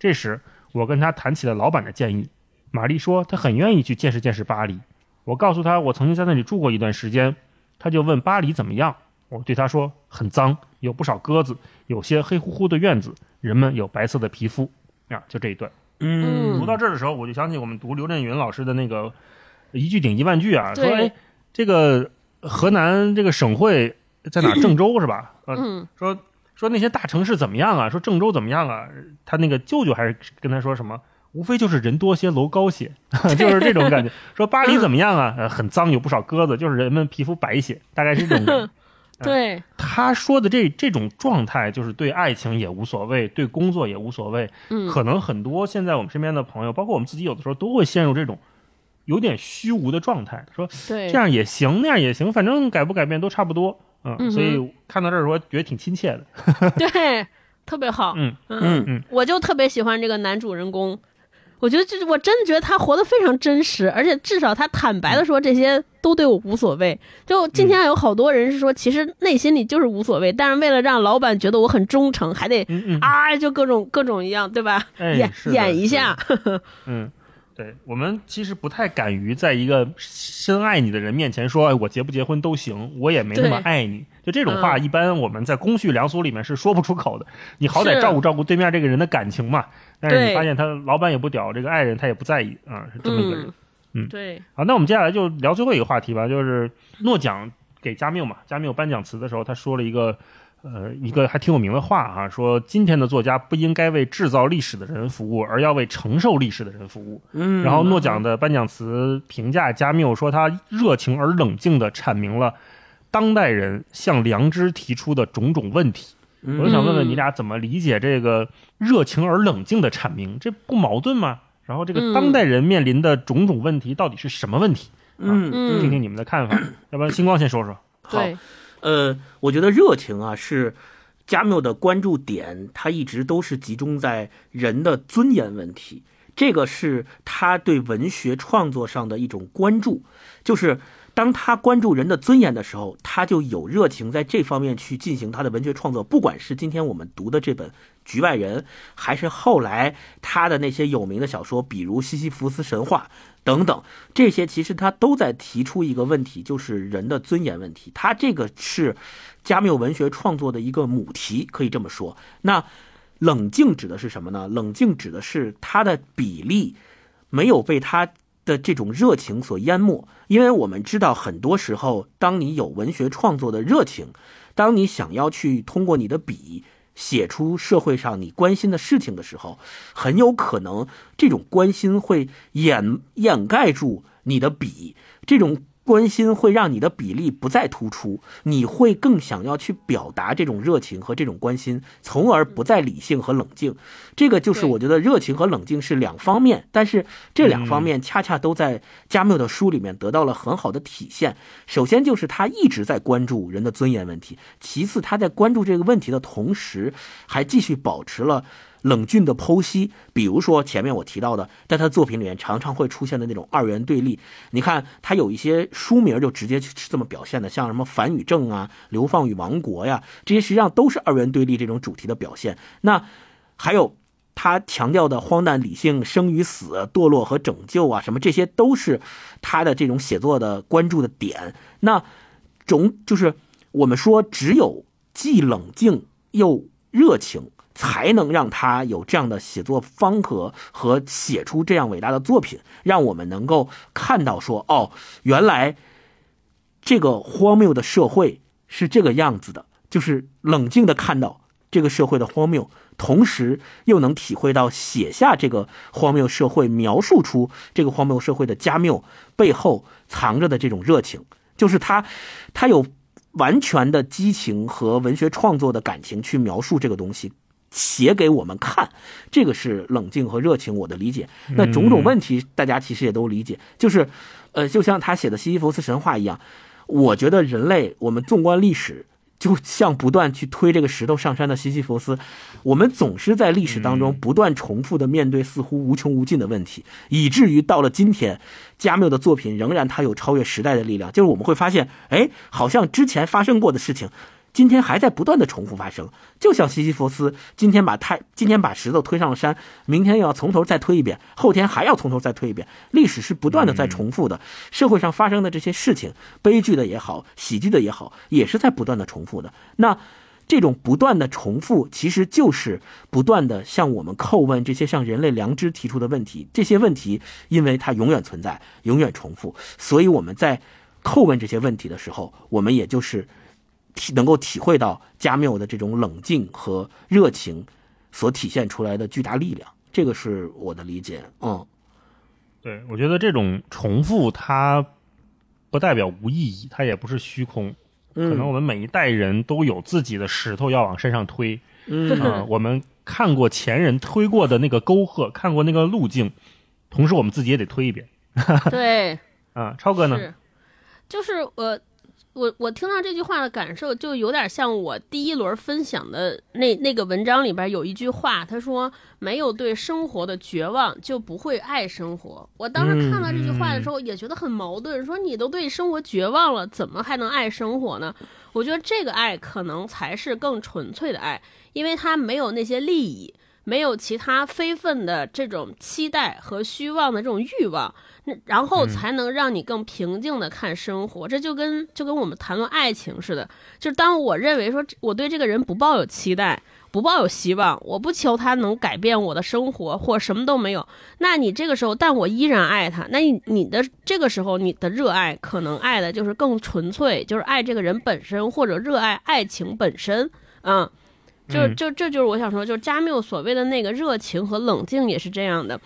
这时，我跟他谈起了老板的建议。玛丽说：“她很愿意去见识见识巴黎。”我告诉他：“我曾经在那里住过一段时间。”他就问：“巴黎怎么样？”我对他说：“很脏，有不少鸽子，有些黑乎乎的院子，人们有白色的皮肤。”啊，就这一段。嗯，读到这儿的时候，我就想起我们读刘震云老师的那个“一句顶一万句”啊，说：“哎，这个河南这个省会在哪？<clears throat> 郑州是吧？嗯，说说那些大城市怎么样啊？说郑州怎么样啊？他那个舅舅还是跟他说什么？无非就是人多些，楼高些，<laughs> 就是这种感觉。<laughs> 说巴黎怎么样啊？呃，很脏，有不少鸽子，就是人们皮肤白些，大概是这种。<laughs> 对他说的这这种状态，就是对爱情也无所谓，对工作也无所谓。嗯，可能很多现在我们身边的朋友，包括我们自己，有的时候都会陷入这种有点虚无的状态，说对这样也行，那样也行，反正改不改变都差不多。嗯，所以看到这儿说，觉得挺亲切的。对，特别好。嗯嗯嗯，我就特别喜欢这个男主人公。我觉得这，我真觉得他活得非常真实，而且至少他坦白的说这些都对我无所谓。就今天有好多人是说，其实内心里就是无所谓，但是为了让老板觉得我很忠诚，还得啊，就各种各种一样，对吧？演演一下。<laughs> 嗯，对我们其实不太敢于在一个深爱你的人面前说，哎，我结不结婚都行，我也没那么爱你。就这种话，嗯一般我们在公序良俗里面是说不出口的。你好歹照顾照顾对面这个人的感情嘛。但是你发现他老板也不屌，这个爱人他也不在意啊，是这么一个人。嗯嗯对，好，那我们接下来就聊最后一个话题吧，就是诺奖给加缪嘛，加缪颁奖词的时候，他说了一个。呃，一个还挺有名的话啊，说今天的作家不应该为制造历史的人服务，而要为承受历史的人服务。嗯，然后诺奖的颁奖词评价加缪说，他热情而冷静地阐明了当代人向良知提出的种种问题。嗯我就想问问你俩怎么理解这个热情而冷静的阐明，这不矛盾吗？然后这个嗯当代人面临的种种问题到底是什么问题？嗯嗯听听你们的看法。<coughs> 要不然星光先说说。好，呃，我觉得热情啊是加缪的关注点，他一直都是集中在人的尊严问题，这个是他对文学创作上的一种关注，就是。当他关注人的尊严的时候，他就有热情在这方面去进行他的文学创作。不管是今天我们读的这本《局外人》，还是后来他的那些有名的小说，比如《西西弗斯神话》等等，这些其实他都在提出一个问题，就是人的尊严问题。他这个是加缪文学创作的一个母题，可以这么说。那冷静指的是什么呢？冷静指的是他的比例没有被他的这种热情所淹没，因为我们知道，很多时候，当你有文学创作的热情，当你想要去通过你的笔写出社会上你关心的事情的时候，很有可能这种关心会掩掩盖住你的笔，这种。关心会让你的比例不再突出，你会更想要去表达这种热情和这种关心，从而不再理性和冷静。这个就是我觉得热情和冷静是两方面，但是这两方面恰恰都在加缪的书里面得到了很好的体现。首先就是他一直在关注人的尊严问题，其次他在关注这个问题的同时，还继续保持了。冷峻的剖析，比如说前面我提到的，在他作品里面常常会出现的那种二元对立。你看他有一些书名就直接是这么表现的，像什么反与正啊、流放与亡国呀，这些实际上都是二元对立这种主题的表现。那还有他强调的荒诞理性、生与死、堕落和拯救啊，什么这些都是他的这种写作的关注的点。那种就是我们说，只有既冷静又热情。才能让他有这样的写作方格和写出这样伟大的作品，让我们能够看到说，哦，原来这个荒谬的社会是这个样子的，就是冷静的看到这个社会的荒谬，同时又能体会到写下这个荒谬社会、描述出这个荒谬社会的加缪背后藏着的这种热情，就是他，他有完全的激情和文学创作的感情去描述这个东西。写给我们看，这个是冷静和热情，我的理解。那种种问题，大家其实也都理解，就是，呃，就像他写的《西西弗斯神话》一样，我觉得人类，我们纵观历史，就像不断去推这个石头上山的西西弗斯，我们总是在历史当中不断重复的面对似乎无穷无尽的问题，以至于到了今天，加缪的作品仍然它有超越时代的力量，就是我们会发现，哎，好像之前发生过的事情。今天还在不断的重复发生，就像西西弗斯今天把太今天把石头推上了山，明天又要从头再推一遍，后天还要从头再推一遍。历史是不断的在重复的，社会上发生的这些事情，悲剧的也好，喜剧的也好，也是在不断的重复的。那这种不断的重复，其实就是不断的向我们叩问这些向人类良知提出的问题。这些问题，因为它永远存在，永远重复，所以我们在叩问这些问题的时候，我们也就是。体能够体会到加缪的这种冷静和热情所体现出来的巨大力量，这个是我的理解。嗯，对，我觉得这种重复它不代表无意义，它也不是虚空。可能我们每一代人都有自己的石头要往身上推。嗯啊、我们看过前人推过的那个沟壑，看过那个路径，同时我们自己也得推一遍。<laughs> 对，啊，超哥呢？就是我。我我听到这句话的感受，就有点像我第一轮分享的那那个文章里边有一句话，他说：“没有对生活的绝望，就不会爱生活。”我当时看到这句话的时候，也觉得很矛盾，说你都对生活绝望了，怎么还能爱生活呢？我觉得这个爱可能才是更纯粹的爱，因为它没有那些利益，没有其他非分的这种期待和虚妄的这种欲望，那然后才能让你更平静的看生活。这就跟就跟我们谈论爱情似的，就是当我认为说我对这个人不抱有期待。不抱有希望，我不求他能改变我的生活，或什么都没有。那你这个时候，但我依然爱他。那你你的这个时候，你的热爱可能爱的就是更纯粹，就是爱这个人本身，或者热爱爱情本身。嗯，就就这就是我想说，就是加缪所谓的那个热情和冷静也是这样的。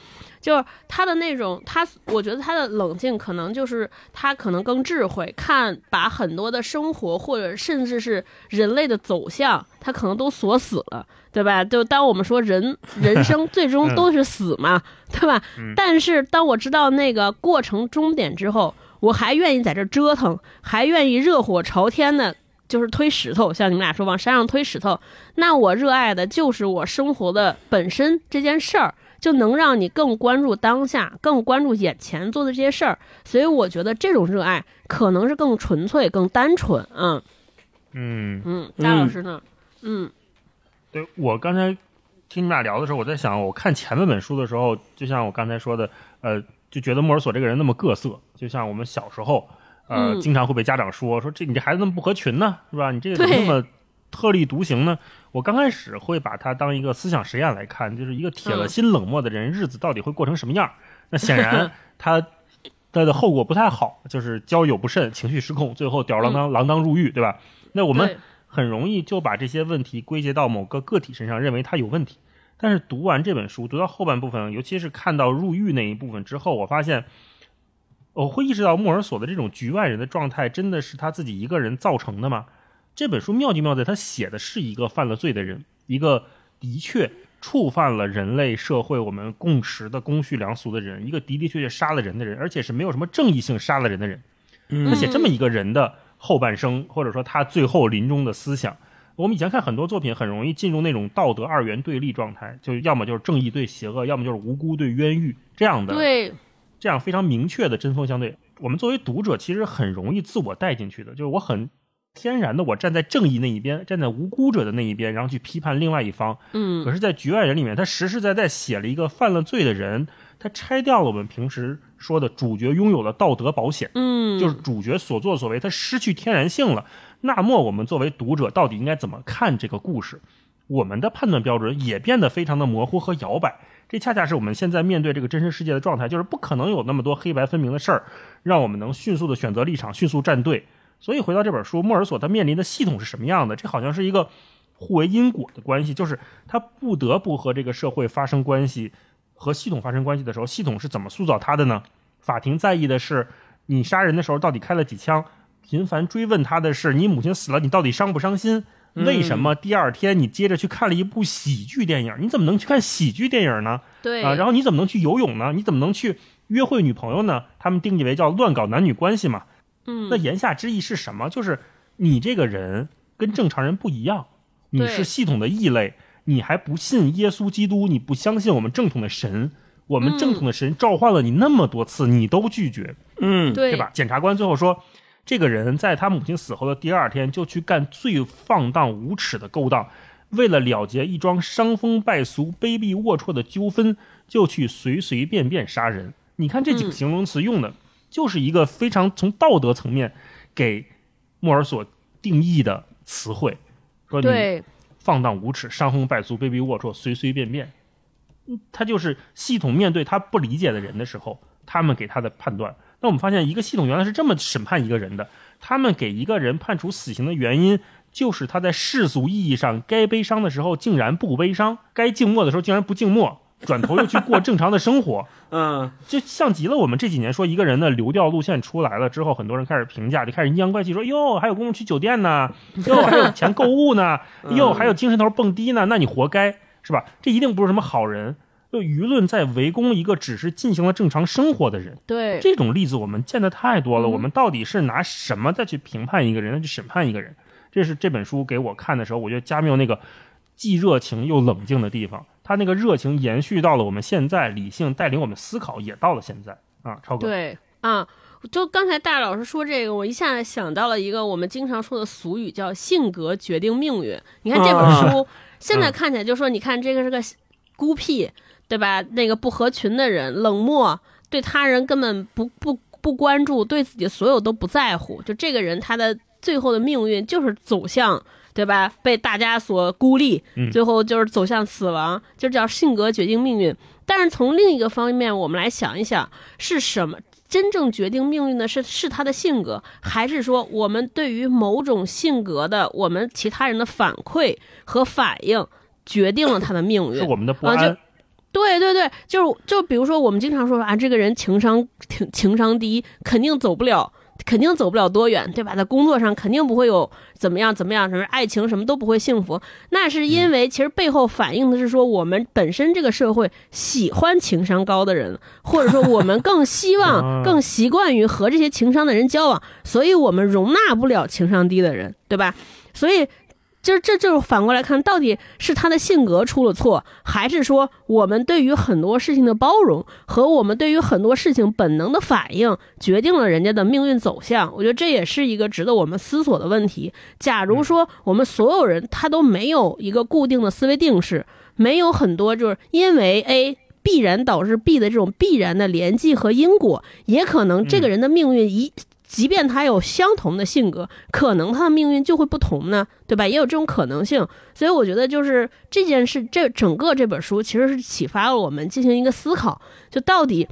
就是他的那种，他我觉得他的冷静可能就是他可能更智慧，看把很多的生活或者甚至是人类的走向，他可能都锁死了，对吧？就当我们说人 <laughs> 人生最终都是死嘛，对吧？但是当我知道那个过程终点之后，我还愿意在这折腾，还愿意热火朝天的，就是推石头，像你们俩说往山上推石头，那我热爱的就是我生活的本身这件事儿。就能让你更关注当下，更关注眼前做的这些事儿，所以我觉得这种热爱可能是更纯粹、更单纯。嗯嗯嗯，大老师呢？嗯，对我刚才听你们俩聊的时候，我在想，我看前面本书的时候，就像我刚才说的，呃，就觉得莫尔索这个人那么各色，就像我们小时候，呃，经常会被家长说说这你这孩子那么不合群呢，是吧？你这个怎么那么特立独行呢？我刚开始会把它当一个思想实验来看，就是一个铁了心冷漠的人，日子到底会过成什么样？那显然 <laughs> 他他的后果不太好，就是交友不慎，情绪失控，最后吊儿郎当，锒铛入狱，对吧？那我们很容易就把这些问题归结到某个个体身上，认为他有问题。但是读完这本书，读到后半部分，尤其是看到入狱那一部分之后，我发现我会意识到莫尔索的这种局外人的状态，真的是他自己一个人造成的吗？这本书妙就妙在，他写的是一个犯了罪的人，一个的确触犯了人类社会我们共识的公序良俗的人，一个的的确确杀了人的人，而且是没有什么正义性杀了人的人。他写这么一个人的后半生，或者说他最后临终的思想，我们以前看很多作品，很容易进入那种道德二元对立状态，就要么就是正义对邪恶，要么就是无辜对冤狱这样的，对，这样非常明确的针锋相对。我们作为读者，其实很容易自我带进去的，就是我很。天然的，我站在正义那一边，站在无辜者的那一边，然后去批判另外一方。嗯，可是，在《局外人》里面，他实实在在写了一个犯了罪的人，他拆掉了我们平时说的主角拥有的道德保险。嗯，就是主角所作所为，他失去天然性了。那么，我们作为读者，到底应该怎么看这个故事？我们的判断标准也变得非常的模糊和摇摆。这恰恰是我们现在面对这个真实世界的状态，就是不可能有那么多黑白分明的事儿，让我们能迅速的选择立场，迅速站队。所以回到这本书，莫尔索他面临的系统是什么样的？这好像是一个互为因果的关系，就是他不得不和这个社会发生关系，和系统发生关系的时候，系统是怎么塑造他的呢？法庭在意的是你杀人的时候到底开了几枪，频繁追问他的是你母亲死了你到底伤不伤心？为什么第二天你接着去看了一部喜剧电影？你怎么能去看喜剧电影呢？对啊，然后你怎么能去游泳呢？你怎么能去约会女朋友呢？他们定义为叫乱搞男女关系嘛？嗯，那言下之意是什么？就是你这个人跟正常人不一样，你是系统的异类，你还不信耶稣基督，你不相信我们正统的神，我们正统的神召唤了你那么多次，你都拒绝，嗯，对吧？检察官最后说，这个人在他母亲死后的第二天就去干最放荡无耻的勾当，为了了结一桩伤风败俗、卑鄙龌龊的纠纷，就去随随便便杀人。你看这几个形容词用的。就是一个非常从道德层面给莫尔索定义的词汇，说你放荡无耻、伤风败俗、卑鄙龌龊、随随便便，他就是系统面对他不理解的人的时候，他们给他的判断。那我们发现，一个系统原来是这么审判一个人的：他们给一个人判处死刑的原因，就是他在世俗意义上该悲伤的时候竟然不悲伤，该静默的时候竟然不静默。转头又去过正常的生活，<laughs> 嗯，就像极了我们这几年说一个人的流调路线出来了之后，很多人开始评价，就开始阴阳怪气，说哟还有功夫去酒店呢，<laughs> 哟还有钱购物呢，哟还有精神头蹦迪呢，那你活该是吧？这一定不是什么好人。就舆论在围攻一个只是进行了正常生活的人，对这种例子我们见的太多了。我们到底是拿什么再去评判一个人，去审判一个人？这是这本书给我看的时候，我觉得加缪那个既热情又冷静的地方。他那个热情延续到了我们现在，理性带领我们思考也到了现在啊，超哥。对啊，就刚才大老师说这个，我一下子想到了一个我们经常说的俗语，叫“性格决定命运”。你看这本书，<laughs> 现在看起来就说，你看这个是个孤僻，对吧？那个不合群的人，冷漠，对他人根本不不不关注，对自己所有都不在乎。就这个人，他的最后的命运就是走向，对吧？被大家所孤立，最后就是走向死亡，就叫性格决定命运。但是从另一个方面，我们来想一想，是什么真正决定命运的？是是他的性格，还是说我们对于某种性格的我们其他人的反馈和反应，决定了他的命运？是我们的不啊就。对对对，就是就比如说，我们经常说啊，这个人情商情情商低，肯定走不了，肯定走不了多远，对吧？在工作上肯定不会有怎么样怎么样，什么爱情什么都不会幸福。那是因为其实背后反映的是说，我们本身这个社会喜欢情商高的人，或者说我们更希望、<laughs> 啊更习惯于和这些情商的人交往，所以我们容纳不了情商低的人，对吧？所以。就是这就是反过来看，到底是他的性格出了错，还是说我们对于很多事情的包容和我们对于很多事情本能的反应，决定了人家的命运走向？我觉得这也是一个值得我们思索的问题。假如说我们所有人他都没有一个固定的思维定式，没有很多就是因为 A 必然导致 B 的这种必然的联系和因果，也可能这个人的命运一。即便他有相同的性格，可能他的命运就会不同呢，对吧？也有这种可能性。所以我觉得，就是这件事，这整个这本书其实是启发了我们进行一个思考，就到底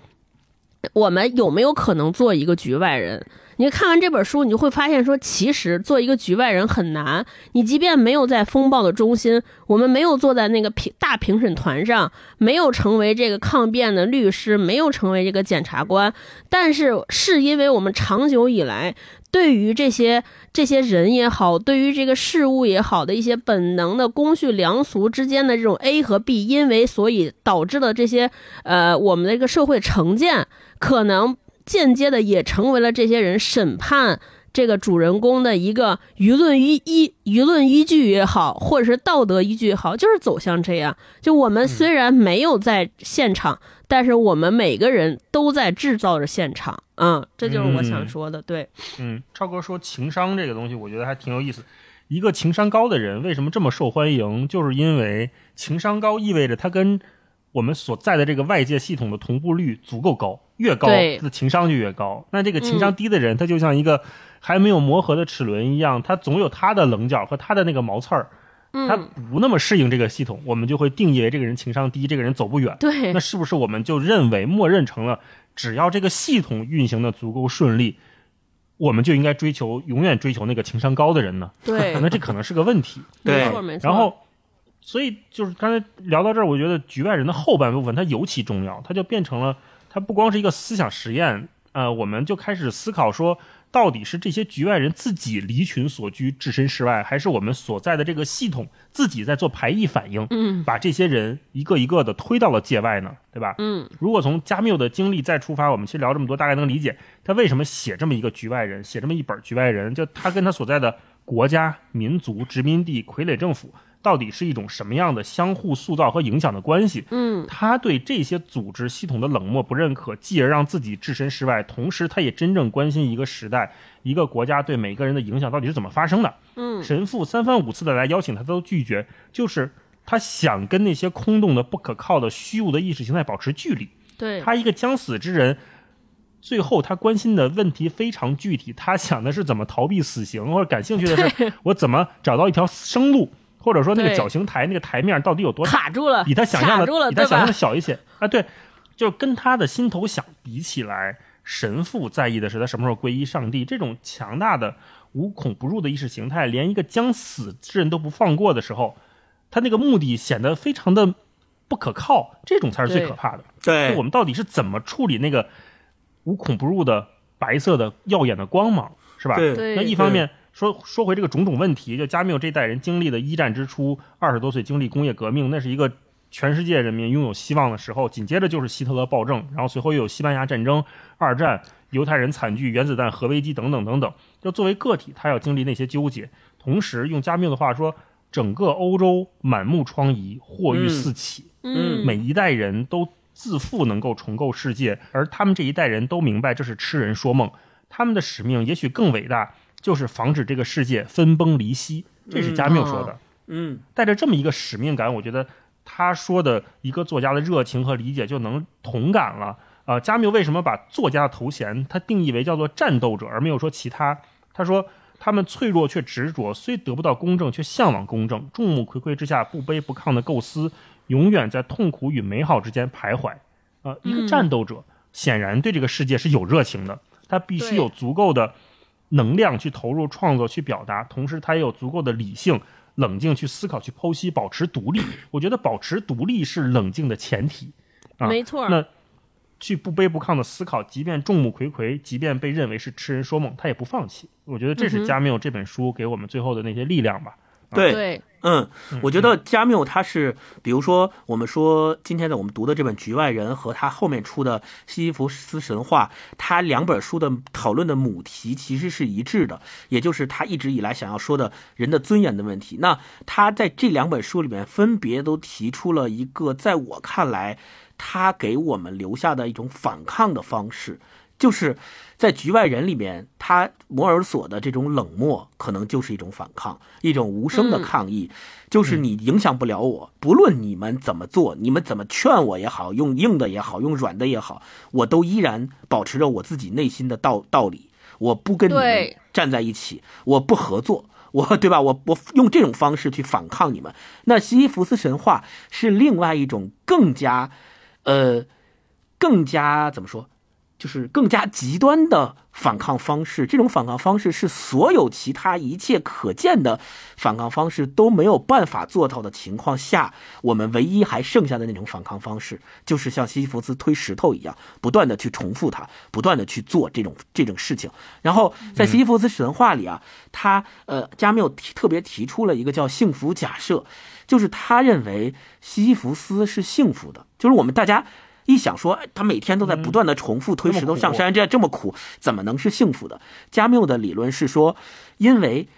我们有没有可能做一个局外人？你看完这本书，你就会发现说，其实做一个局外人很难。你即便没有在风暴的中心，我们没有坐在那个评大评审团上，没有成为这个抗辩的律师，没有成为这个检察官，但是是因为我们长久以来对于这些这些人也好，对于这个事物也好的一些本能的公序良俗之间的这种 A 和 B，因为所以导致了这些呃我们的一个社会成见，可能间接的也成为了这些人审判。这个主人公的一个舆论依依舆论依据也好，或者是道德依据也好，就是走向这样。就我们虽然没有在现场，但是我们每个人都在制造着现场。嗯，这就是我想说的。对，嗯，超哥说情商这个东西，我觉得还挺有意思。一个情商高的人为什么这么受欢迎？就是因为情商高意味着他跟我们所在的这个外界系统的同步率足够高，越高对他的情商就越高。那这个情商低的人，他就像一个还没有磨合的齿轮一样，他总有他的棱角和他的那个毛刺儿，他嗯，不那么适应这个系统，我们就会定义为这个人情商低，这个人走不远。对那，是不是我们就认为默认成了，只要这个系统运行的足够顺利，我们就应该追求永远追求那个情商高的人呢？对，<laughs> 那这可能是个问题。对没错没错。然后，所以就是刚才聊到这儿，我觉得局外人的后半部分它尤其重要，它就变成了它不光是一个思想实验，呃，我们就开始思考说，到底是这些局外人自己离群所居、置身事外，还是我们所在的这个系统自己在做排异反应，嗯把这些人一个一个的推到了界外呢？对吧？嗯如果从加缪的经历再出发，我们其实聊这么多，大概能理解他为什么写这么一个局外人，写这么一本局外人，就他跟他所在的国家、民族、殖民地、傀儡政府到底是一种什么样的相互塑造和影响的关系。嗯他对这些组织系统的冷漠不认可，继而让自己置身事外，同时他也真正关心一个时代、一个国家对每个人的影响到底是怎么发生的。嗯神父三番五次的来邀请他，都拒绝，就是他想跟那些空洞的、不可靠的、虚无的意识形态保持距离。对，他一个将死之人，最后他关心的问题非常具体，他想的是怎么逃避死刑，或者感兴趣的是我怎么找到一条生路，或者说那个绞刑台那个台面到底有多，卡住了，比他想象的卡住了，比他想象的？小一些啊。对，就是跟他的心头想比起来，神父在意的是他什么时候皈依上帝，这种强大的无孔不入的意识形态，连一个将死之人都不放过的时候，他那个目的显得非常的不可靠，这种才是最可怕的。对就我，们到底是怎么处理那个无孔不入的白色的耀眼的光芒，是吧？对对那一方面说说回这个种种问题，就加缪这代人经历的一战之初，二十多岁经历工业革命，那是一个全世界人民拥有希望的时候。紧接着就是希特勒暴政，然后随后又有西班牙战争、二战、犹太人惨剧、原子弹、核危机等等等等。就作为个体，他要经历那些纠结，同时用加缪的话说，整个欧洲满目疮痍，祸欲四起。嗯，每一代人都自负能够重构世界，而他们这一代人都明白这是痴人说梦。他们的使命也许更伟大，就是防止这个世界分崩离析。这是加缪说的。嗯带着这么一个使命感，我觉得他说的一个作家的热情和理解就能同感了。呃，加缪为什么把作家的头衔他定义为叫做战斗者，而没有说其他？他说他们脆弱却执着，虽得不到公正，却向往公正。众目睽睽之下，不卑不亢的构思，永远在痛苦与美好之间徘徊。呃，一个战斗者显然对这个世界是有热情的，他必须有足够的能量去投入创作、去表达，同时他也有足够的理性、冷静去思考、去剖析，保持独立。我觉得保持独立是冷静的前提。啊、没错。那去不卑不亢的思考，即便众目睽睽，即便被认为是痴人说梦，他也不放弃。我觉得这是加缪这本书给我们最后的那些力量吧。对，对，嗯，我觉得加缪他是，比如说我们说今天的我们读的这本《局外人》和他后面出的《西西弗斯神话》，他两本书的讨论的母题其实是一致的，也就是他一直以来想要说的人的尊严的问题。那他在这两本书里面分别都提出了一个，在我看来，他给我们留下的一种反抗的方式。就是在《局外人》里面，他摩尔索的这种冷漠，可能就是一种反抗，一种无声的抗议。就是你影响不了我，不论你们怎么做，你们怎么劝我也好，用硬的也好，用软的也好，我都依然保持着我自己内心的道道理。我不跟你们站在一起，我不合作，我对吧？我我用这种方式去反抗你们。那西西弗斯神话是另外一种更加，呃，更加怎么说？就是更加极端的反抗方式，这种反抗方式是所有其他一切可见的反抗方式都没有办法做到的情况下，我们唯一还剩下的那种反抗方式，就是像西西弗斯推石头一样，不断的去重复它，不断的去做这种这种事情。然后在西西弗斯神话里啊，他呃加缪提特别提出了一个叫幸福假设，就是他认为西西弗斯是幸福的，就是我们大家。一想说，哎他每天都在不断的重复推石头上山，这样这么苦，怎么能是幸福的？加缪的理论是说，因为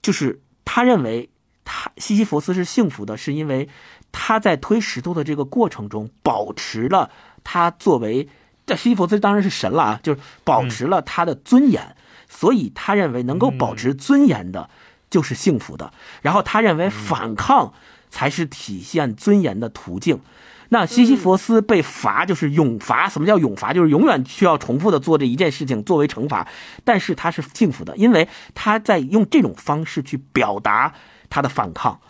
就是他认为他西西弗斯是幸福的，是因为他在推石头的这个过程中保持了他作为这西西弗斯当然是神了啊，就是保持了他的尊严，所以他认为能够保持尊严的就是幸福的。然后他认为反抗才是体现尊严的途径。那西西弗斯被罚就是永罚，什么叫永罚？就是永远需要重复的做这一件事情作为惩罚，但是他是幸福的，因为他在用这种方式去表达他的反抗，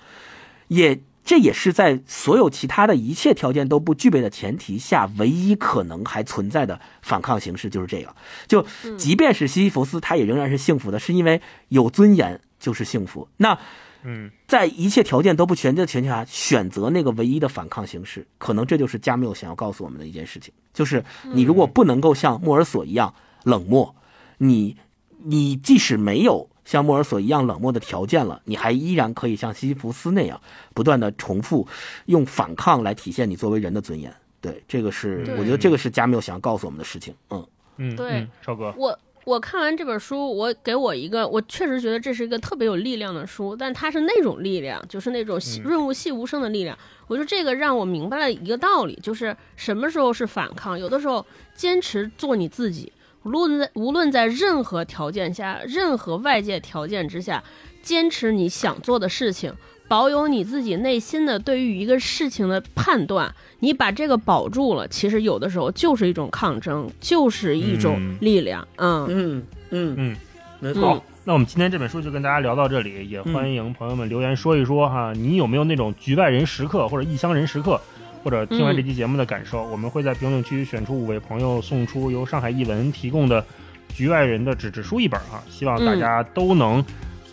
也这也是在所有其他的一切条件都不具备的前提下，唯一可能还存在的反抗形式就是这个。就即便是西西弗斯，他也仍然是幸福的，是因为有尊严就是幸福。那。嗯，在一切条件都不全的情况下，选择那个唯一的反抗形式，可能这就是加缪想要告诉我们的一件事情，就是你如果不能够像莫尔索一样冷漠，你你即使没有像莫尔索一样冷漠的条件了，你还依然可以像西西弗斯那样不断的重复用反抗来体现你作为人的尊严。对，这个是我觉得这个是加缪想要告诉我们的事情。嗯。嗯，对。嗯，超哥，我我看完这本书，我给我一个，我确实觉得这是一个特别有力量的书，但它是那种力量，就是那种润物细无声的力量。我说这个让我明白了一个道理，就是什么时候是反抗，有的时候坚持做你自己，无论在无论在任何条件下，任何外界条件之下，坚持你想做的事情。保有你自己内心的对于一个事情的判断，你把这个保住了，其实有的时候就是一种抗争，就是一种嗯力量。嗯嗯嗯嗯，没错。好，那我们今天这本书就跟大家聊到这里，也欢迎朋友们留言说一说哈，你有没有那种局外人时刻或者异乡人时刻，或者听完这期节目的感受？我们会在评论区选出五位朋友，送出由上海译文提供的《局外人》的纸质书一本哈，希望大家都能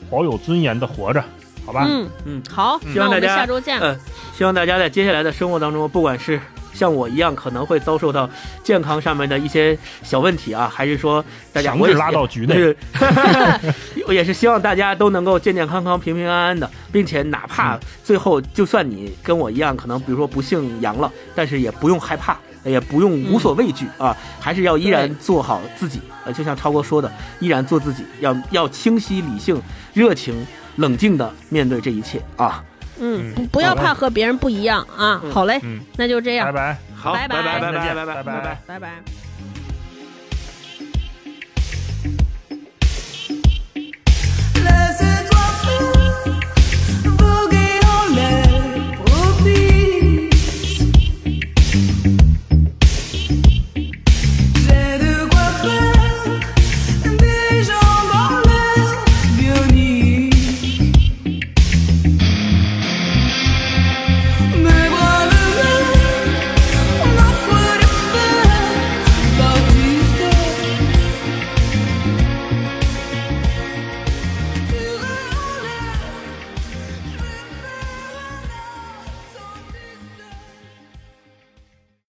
保有尊严的活着，好吧？嗯嗯好，希望大家下周见。嗯，希望大家在接下来的生活当中，不管是像我一样可能会遭受到健康上面的一些小问题啊，还是说大家我也拉到局内，对，我 <laughs> 也是希望大家都能够健健康康、平平安安的，并且哪怕嗯最后就算你跟我一样，可能比如说不幸阳了，但是也不用害怕。也不用无所畏惧啊，还是要依然做好自己。呃，就像超哥说的，依然做自己，要要清晰、理性、热情、冷静的面对这一切啊。嗯，嗯不不要怕和别人不一样啊。嗯好嘞，嗯，那就这样，拜拜。好，拜拜拜拜拜拜拜拜拜拜。拜拜。